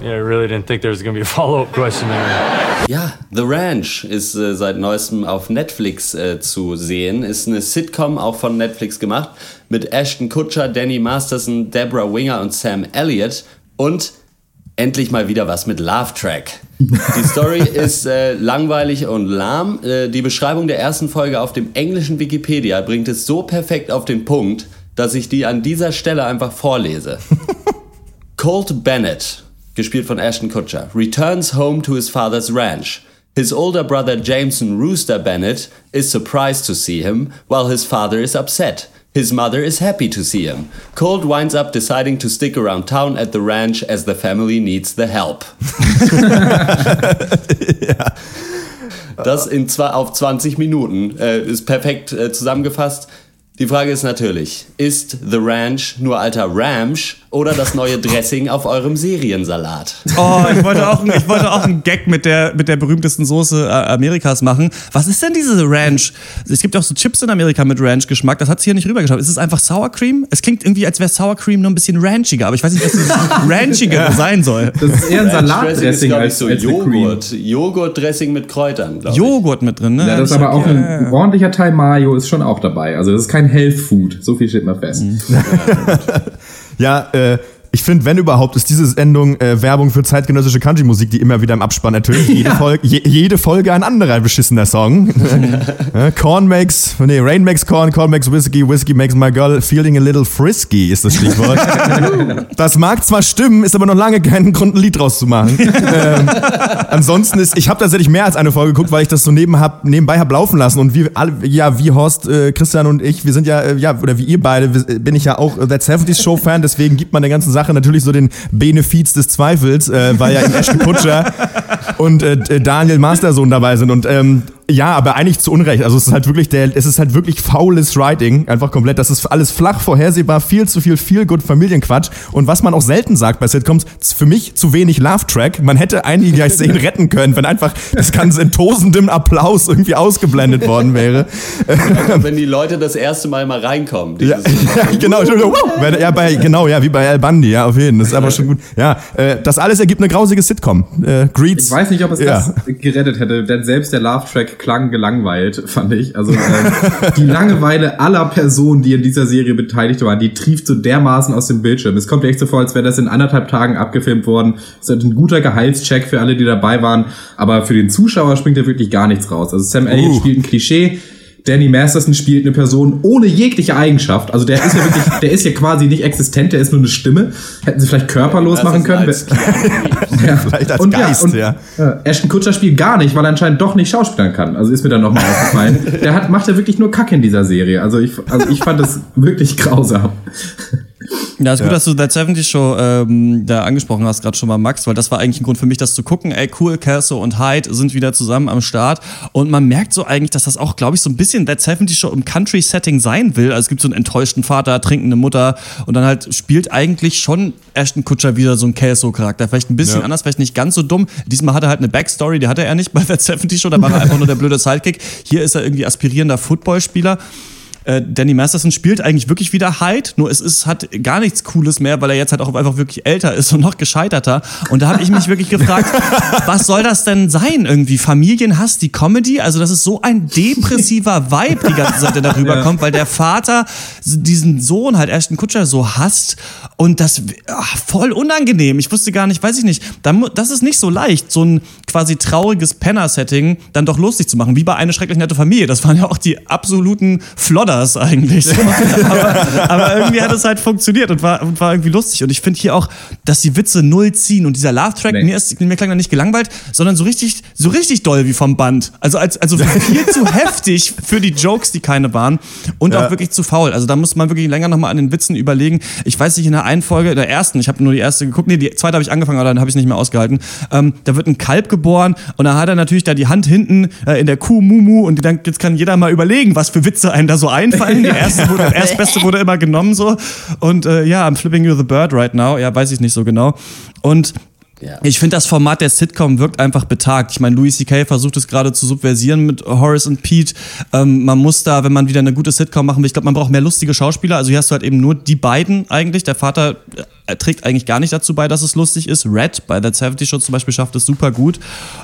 Yeah, I really didn't think there was gonna be a <laughs> follow-up question there. Ja, The Ranch ist äh, seit neuestem auf Netflix äh, zu sehen. Ist eine Sitcom auch von Netflix gemacht mit Ashton Kutcher, Danny Masterson, Deborah Winger und Sam Elliott und endlich mal wieder was mit Love Track. Die Story <laughs> ist äh, langweilig und lahm. Äh, die Beschreibung der ersten Folge auf dem englischen Wikipedia bringt es so perfekt auf den Punkt, dass ich die an dieser Stelle einfach vorlese. <laughs> Colt Bennett, gespielt von Ashton Kutcher, returns home to his father's ranch. His older brother Jameson Rooster Bennett is surprised to see him, while his father is upset. His mother is happy to see him. Colt winds up deciding to stick around town at the ranch as the family needs the help. <laughs> Das in zwei, auf 20 Minuten äh, ist perfekt äh, zusammengefasst. Die Frage ist natürlich, ist The Ranch nur alter Ranch oder das neue Dressing auf eurem Seriensalat? Oh, ich wollte auch, ich wollte auch einen Gag mit der, mit der berühmtesten Soße äh, Amerikas machen. Was ist denn diese Ranch? Es gibt auch so Chips in Amerika mit Ranch-Geschmack. Das hat es hier nicht rübergeschafft. Ist es einfach Sour Cream? Es klingt irgendwie, als wäre Sour Cream nur ein bisschen ranchiger, aber ich weiß nicht, was dieses <laughs> Ranchige sein soll. Das ist eher ein Salatdressing glaube ich, als, so als. Joghurt. Joghurt-Dressing mit Kräutern, glaube ich. Joghurt mit drin, ne? Ja, das ist aber auch ein ordentlicher Teil Mayo ist schon auch dabei. Also das ist kein Health Food. So viel steht mal fest. <laughs> Ja, äh, ich finde, wenn überhaupt, ist diese Sendung äh, Werbung für zeitgenössische Country-Musik, die immer wieder im Abspann ertönt. Jede, <laughs> Folge, je, jede Folge ein anderer beschissener Song. <laughs> Äh, Corn makes, nee, Rain makes Corn, Corn makes Whiskey, Whiskey makes my girl feeling a little frisky, ist das Stichwort. <laughs> das mag zwar stimmen, ist aber noch lange kein Grund, ein Lied draus zu machen. ähm, ansonsten ist, ich habe tatsächlich mehr als eine Folge geguckt, weil ich das so neben hab, nebenbei hab laufen lassen und wie alle, ja, wie Horst, äh, Christian und ich, wir sind ja, äh, ja, oder wie ihr beide, wir- bin ich ja auch äh, That 70s Show Fan, deswegen gibt man der ganzen Sache natürlich so den Benefiz des Zweifels, äh, weil ja in Ashton Kutscher <laughs> und äh, Daniel Mastersohn dabei sind. Und ähm, ja, aber eigentlich zu Unrecht. Also es ist halt wirklich der, es ist halt wirklich faules Writing, einfach komplett. Das ist alles flach, vorhersehbar, viel zu viel, viel gut Familienquatsch. Und was man auch selten sagt bei Sitcoms, für mich zu wenig Love-Track. Man hätte einige Szenen <laughs> retten können, wenn einfach das Ganze in tosendem Applaus irgendwie ausgeblendet worden wäre. <laughs> Wenn die Leute das erste Mal mal reinkommen. Ja, <laughs> ja, genau, wow. Ja, bei, genau, ja, wie bei Al Bundy, ja, auf jeden Fall. Das ist aber schon gut. Ja, äh, das alles ergibt eine grausige Sitcom. Äh, Greets. Ich weiß nicht, ob es ja. das gerettet hätte, denn selbst der Klang gelangweilt, fand ich. Also ähm, die Langeweile aller Personen, die in dieser Serie beteiligt waren, die trieft so dermaßen aus dem Bildschirm. Es kommt echt so vor, als wäre das in anderthalb Tagen abgefilmt worden. Es ist ein guter Gehaltscheck für alle, die dabei waren, aber für den Zuschauer springt da wirklich gar nichts raus. Also Sam Elliott Uh. spielt ein Klischee. Danny Masterson spielt eine Person ohne jegliche Eigenschaft. Also der ist ja wirklich, der ist ja quasi nicht existent, der ist nur eine Stimme. Hätten sie vielleicht körperlos machen können. Ja. Vielleicht als und Geist, und, ja. äh, Ashton Kutscher spielt gar nicht, weil er anscheinend doch nicht schauspielern kann. Also ist mir dann nochmal aufgefallen. Der hat, macht ja wirklich nur Kacke in dieser Serie. Also ich, also ich fand das wirklich grausam. Ja, ist gut, dass du That 70 Show ähm, da angesprochen hast, gerade schon mal, Max, weil das war eigentlich ein Grund für mich, das zu gucken. Ey, cool, Kelso und Hyde sind wieder zusammen am Start. Und man merkt so eigentlich, dass das auch, glaube ich, so ein bisschen That 70 Show im Country-Setting sein will. Also es gibt so einen enttäuschten Vater, trinkende Mutter und dann halt spielt eigentlich schon Ashton Kutscher wieder so ein Kelso-Charakter. Vielleicht ein bisschen Ja. anders, vielleicht nicht ganz so dumm. Diesmal hat er halt eine Backstory, die hatte er nicht bei That 70 Show, da war er einfach nur der blöde Sidekick. Hier ist er irgendwie aspirierender Footballspieler. Äh, Danny Masterson spielt eigentlich wirklich wieder Hyde, nur es ist, hat gar nichts Cooles mehr, weil er jetzt halt auch einfach wirklich älter ist und noch gescheiterter. Und da habe ich mich wirklich gefragt, <laughs> was soll das denn sein? Irgendwie Familienhass, die Comedy? Also das ist so ein depressiver Vibe die ganze Zeit, der darüber kommt, weil der Vater diesen Sohn halt Ashton Kutscher so hasst und das ach, voll unangenehm. Ich wusste gar nicht, weiß ich nicht. Das ist nicht so leicht, so ein quasi trauriges Penner-Setting dann doch lustig zu machen, wie bei eine schrecklich nette Familie. Das waren ja auch die absoluten Flodders eigentlich. <laughs> aber, aber irgendwie hat es halt funktioniert und war, und war irgendwie lustig. Und ich finde hier auch, dass die Witze null ziehen und dieser Laugh-Track, Nee. mir, ist, mir klang er nicht gelangweilt, sondern so richtig, so richtig doll wie vom Band. Also, als, also <laughs> viel zu heftig für die Jokes, die keine waren und auch wirklich zu faul. Also da muss man wirklich länger nochmal an den Witzen überlegen. Ich weiß nicht, in der einen Folge, in der ersten, ich habe nur die erste geguckt, nee, die zweite habe ich angefangen, aber dann habe ich nicht mehr ausgehalten. Ähm, da wird ein Kalb geboren und da hat er natürlich da die Hand hinten äh, in der Kuh Mumu und dann jetzt kann jeder mal überlegen, was für Witze einem da so einfallen. Die <laughs> erste wurde, erstbeste wurde immer genommen so und äh, ja, I'm flipping you the bird right now. Ja, weiß ich nicht so genau. Und Ja. Ich finde, das Format der Sitcom wirkt einfach betagt. Ich meine, Louis C.K. versucht es gerade zu subversieren mit Horace und Pete. Ähm, man muss da, wenn man wieder eine gute Sitcom machen will, ich glaube, man braucht mehr lustige Schauspieler. Also hier hast du halt eben nur die beiden eigentlich. Der Vater äh, trägt eigentlich gar nicht dazu bei, dass es lustig ist. Red bei The 70 Show zum Beispiel schafft es super gut.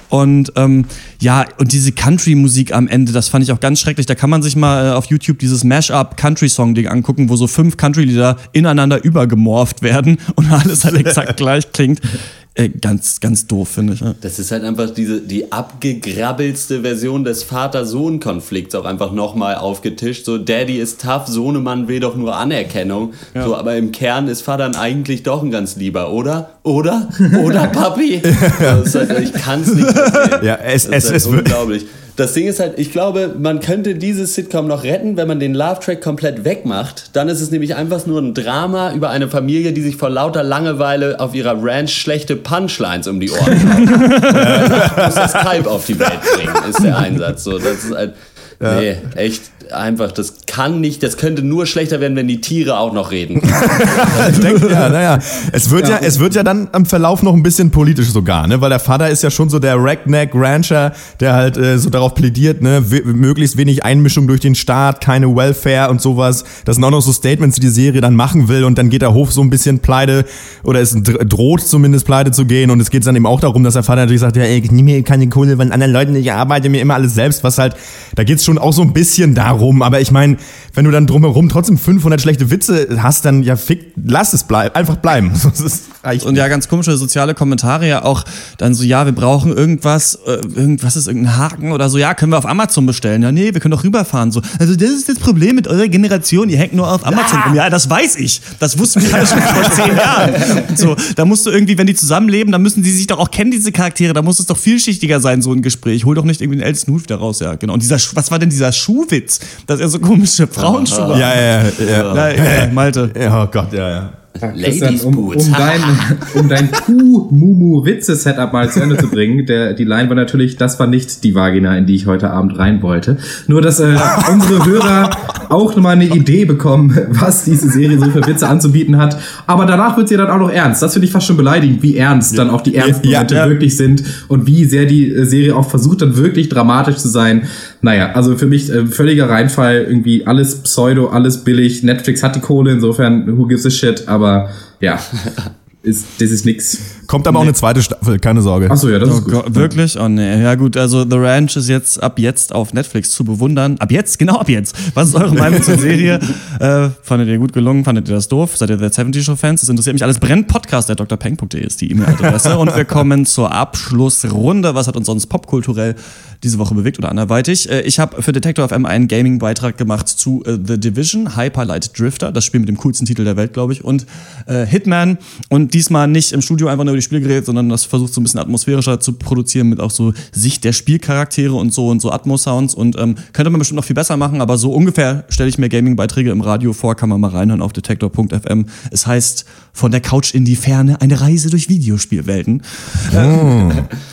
Und ähm, ja, und diese Country-Musik am Ende, das fand ich auch ganz schrecklich. Da kann man sich mal äh, auf YouTube dieses Mash-up Country-Song-Ding angucken, wo so fünf Country-Lieder ineinander übergemorpht werden <laughs> und alles halt exakt gleich klingt. Äh, ganz, ganz doof, finde ich. Ja. Das ist halt einfach diese, die abgegrabbelste Version des Vater-Sohn-Konflikts auch einfach nochmal aufgetischt. So, Daddy ist tough, Sohnemann will doch nur Anerkennung. So, aber im Kern ist Vater dann eigentlich doch ein ganz lieber, oder? Oder? Oder, <laughs> Papi? Ist <laughs> halt, ich kann es nicht verstehen. Ja, es, Das es, ist halt es unglaublich. Das Ding ist halt, ich glaube, man könnte dieses Sitcom noch retten, wenn man den Love-Track komplett wegmacht. Dann ist es nämlich einfach nur ein Drama über eine Familie, die sich vor lauter Langeweile auf ihrer Ranch schlechte Punchlines um die Ohren haut. <laughs> muss das Kalb auf die Welt bringen, ist der Einsatz. So, das ist halt, nee, echt einfach, das kann nicht, das könnte nur schlechter werden, wenn die Tiere auch noch reden. <laughs> Ich denke, ja, naja. Es wird ja. es wird ja dann am Verlauf noch ein bisschen politisch sogar, ne? Weil der Vater ist ja schon so der Redneck Rancher, der halt äh, so darauf plädiert, ne, we- möglichst wenig Einmischung durch den Staat, keine Welfare und sowas. Das sind auch noch so Statements, die die Serie dann machen will und dann geht der Hof so ein bisschen pleite oder es dr- droht zumindest pleite zu gehen und es geht dann eben auch darum, dass der Vater natürlich sagt, ja, ey, ich nehme mir keine Kohle von anderen Leuten, ich arbeite mir immer alles selbst, was halt, da geht's schon auch so ein bisschen darum, aber ich meine, wenn du dann drumherum trotzdem 500 schlechte Witze hast, dann ja fick, lass es bleiben, einfach bleiben. <laughs> Und ja, ganz komische soziale Kommentare ja auch dann so, ja, wir brauchen irgendwas, äh, irgendwas ist irgendein Haken oder so, ja, können wir auf Amazon bestellen? Ja, nee, wir können doch rüberfahren. So, also das ist das Problem mit eurer Generation, ihr hängt nur auf Amazon rum. Ja, das weiß ich. Das wussten wir alle schon vor <laughs> zehn Jahren. So, da musst du irgendwie, wenn die zusammenleben, dann müssen die sich doch auch kennen, diese Charaktere, da muss es doch vielschichtiger sein, so ein Gespräch. Hol doch nicht irgendwie den El Snoot wieder raus, ja, genau. Und dieser, was war denn dieser Schuhwitz, dass er so komische Frauenschuhe Ja, ja, ja. ja. ja, ja, Malte. Ja, oh Gott, ja, ja. Ladies um, um dein, <laughs> um dein Kuh-Mumu-Witze-Setup mal zu Ende zu bringen, der, die Line war natürlich, das war nicht die Vagina, in die ich heute Abend rein wollte. Nur, dass äh, unsere Hörer auch nochmal eine Idee bekommen, was diese Serie so für Witze anzubieten hat. Aber danach wird sie dann auch noch ernst. Das finde ich fast schon beleidigend, wie ernst dann auch die ernsten Ja, Momente ja. wirklich sind und wie sehr die äh, Serie auch versucht, dann wirklich dramatisch zu sein. Naja, also für mich äh, völliger Reinfall, irgendwie alles Pseudo, alles billig. Netflix hat die Kohle, insofern who gives a shit, aber ja, <laughs> ist, das ist nix. Kommt aber auch eine zweite Staffel, keine Sorge. Achso, ja, das Oh ist gut. Gott, wirklich? Oh nee. Ja gut, also The Ranch ist jetzt ab jetzt auf Netflix zu bewundern. Ab jetzt? Genau ab jetzt. Was ist eure Meinung zur Serie? <laughs> Äh, fandet ihr gut gelungen? Fandet ihr das doof? Seid ihr der 70 Show Fans? Das interessiert mich alles. Brennt Podcast der drpeng.de ist die E-Mail-Adresse. Und wir kommen zur Abschlussrunde. Was hat uns sonst popkulturell diese Woche bewegt oder anderweitig? Äh, ich habe für Detector FM einen Gaming-Beitrag gemacht zu äh, The Division, Hyperlight Drifter, das Spiel mit dem coolsten Titel der Welt, glaube ich, und äh, Hitman. Und diesmal nicht im Studio einfach nur über die Spiele geredet, sondern das versucht so ein bisschen atmosphärischer zu produzieren mit auch so Sicht der Spielcharaktere und so und so Atmos-Sounds. Und ähm, könnte man bestimmt noch viel besser machen, aber so ungefähr stelle ich mir Gaming-Beiträge im Radio vor, kann man mal reinhören auf detektor.fm. Es heißt von der Couch in die Ferne, eine Reise durch Videospielwelten.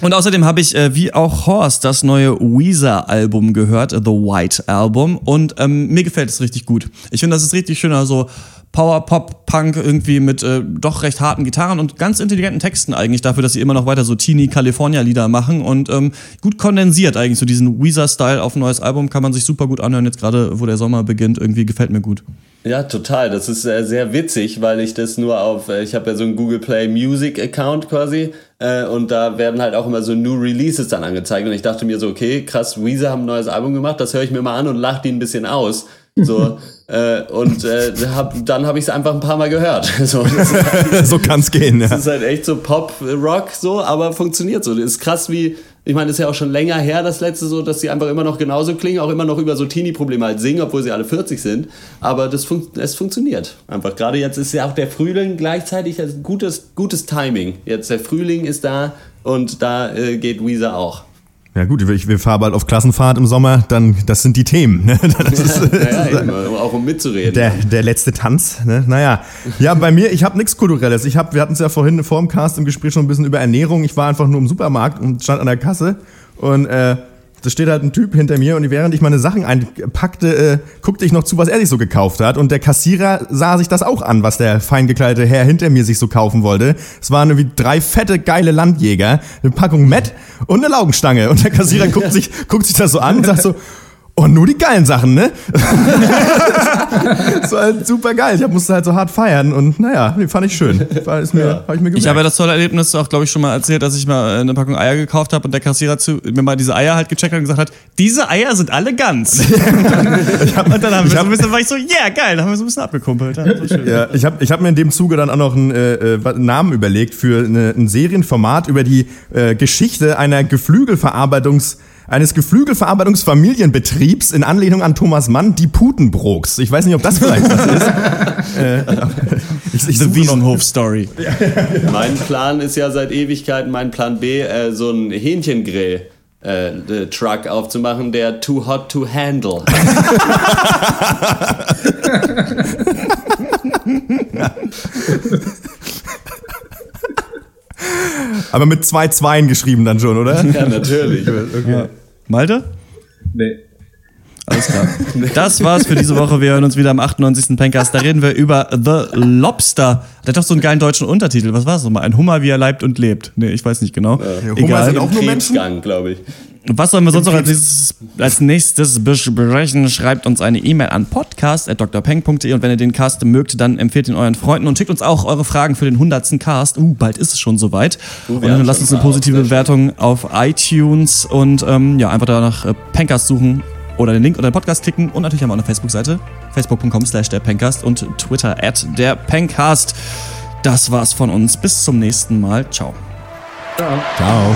Und außerdem habe ich, äh, wie auch Horst, das neue Weezer-Album gehört, The White Album. Und ähm, mir gefällt es richtig gut. Ich finde, das ist richtig schön, also Power Pop Punk irgendwie mit äh, doch recht harten Gitarren und ganz intelligenten Texten eigentlich dafür, dass sie immer noch weiter so Teeny California Lieder machen und ähm, gut kondensiert eigentlich so diesen Weezer Style auf ein neues Album kann man sich super gut anhören jetzt gerade, wo der Sommer beginnt, irgendwie gefällt mir gut. Ja, total. Das ist äh, sehr witzig, weil ich das nur auf, äh, ich habe ja so einen Google Play Music Account quasi äh, und da werden halt auch immer so New Releases dann angezeigt und ich dachte mir so, okay, krass, Weezer haben ein neues Album gemacht, das höre ich mir mal an und lache die ein bisschen aus. So, äh, und äh, hab, dann habe ich es einfach ein paar Mal gehört. <laughs> So, halt, <laughs> so kann's gehen, ja. das ist halt echt so Pop-Rock so, aber funktioniert so. Das ist krass wie, ich meine, das ist ja auch schon länger her, das letzte so, dass sie einfach immer noch genauso klingen, auch immer noch über so Teenie-Probleme halt singen, obwohl sie alle 40 sind. Aber das fun es funktioniert einfach. Gerade jetzt ist ja auch der Frühling gleichzeitig ein gutes, gutes Timing. Jetzt der Frühling ist da und da äh, geht Weezer auch. Ja gut, ich, wir fahren bald auf Klassenfahrt im Sommer, dann das sind die Themen. Ne? <laughs> Das ist, Ja, eben, auch um mitzureden. der, der letzte Tanz. Ne? Naja, ja, bei mir, ich habe nichts Kulturelles. Ich hab, wir hatten es ja vorhin vor dem Cast im Gespräch schon ein bisschen über Ernährung. Ich war einfach nur im Supermarkt und stand an der Kasse und äh, da steht halt ein Typ hinter mir und während ich meine Sachen einpackte, äh, guckte ich noch zu, was er sich so gekauft hat. Und der Kassierer sah sich das auch an, was der fein gekleidete Herr hinter mir sich so kaufen wollte. Es waren irgendwie drei fette, geile Landjäger, eine Packung Met und eine Laugenstange. Und der Kassierer guckt sich, guckt sich das so an und sagt so, und nur die geilen Sachen, ne? <laughs> das war halt super geil. Ich musste halt so hart feiern und naja, die fand ich schön. War, ist mir, Ja. hab ich mir gemerkt. Ich habe ja das tolle Erlebnis auch, glaube ich, schon mal erzählt, dass ich mal eine Packung Eier gekauft habe und der Kassierer zu, mir mal diese Eier halt gecheckt hat und gesagt hat, diese Eier sind alle ganz. <laughs> und dann haben wir so ein bisschen, war ich so, yeah, geil, dann haben wir so ein bisschen abgekumpelt. Ja. Ja, ich habe ich hab mir in dem Zuge dann auch noch einen, äh, äh, Namen überlegt für eine, ein Serienformat über die äh, Geschichte einer Geflügelverarbeitungs eines Geflügelverarbeitungsfamilienbetriebs in Anlehnung an Thomas Mann, die Putenbrooks. Ich weiß nicht, ob das vielleicht was ist. <laughs> äh, ich, ich The Wiesenhof-Story. <laughs> Mein Plan ist ja seit Ewigkeiten, mein Plan B, äh, so ein Hähnchengrill. Äh, äh, Truck aufzumachen, der too hot to handle. <laughs> Aber mit zwei Zweien geschrieben dann schon, oder? <laughs> ja, natürlich. <laughs> Ja. Malte? Nee. Alles klar. <laughs> Das war's für diese Woche. Wir hören uns wieder am 98. Pencast. Da reden wir über The Lobster. Der hat doch so einen geilen deutschen Untertitel. Was war es nochmal? Ein Hummer, wie er leibt und lebt. Nee, ich weiß nicht genau. Hummer Egal. sind auch nur Menschen? Glaube ich. Was sollen wir sonst noch als nächstes, als nächstes besprechen? Schreibt uns eine E-Mail an podcast.drpeng.de und wenn ihr den Cast mögt, dann empfehlt ihn euren Freunden und schickt uns auch eure Fragen für den 100. Cast. Uh, bald ist es schon soweit. und dann lasst uns eine positive Bewertung auf iTunes und ähm, ja, einfach danach äh, Pencast suchen oder den Link unter den Podcast klicken und natürlich haben wir auch eine Facebook-Seite, facebook.com slash der Pencast und Twitter at der Pencast. Das war's von uns. Bis zum nächsten Mal. Ciao. Ciao.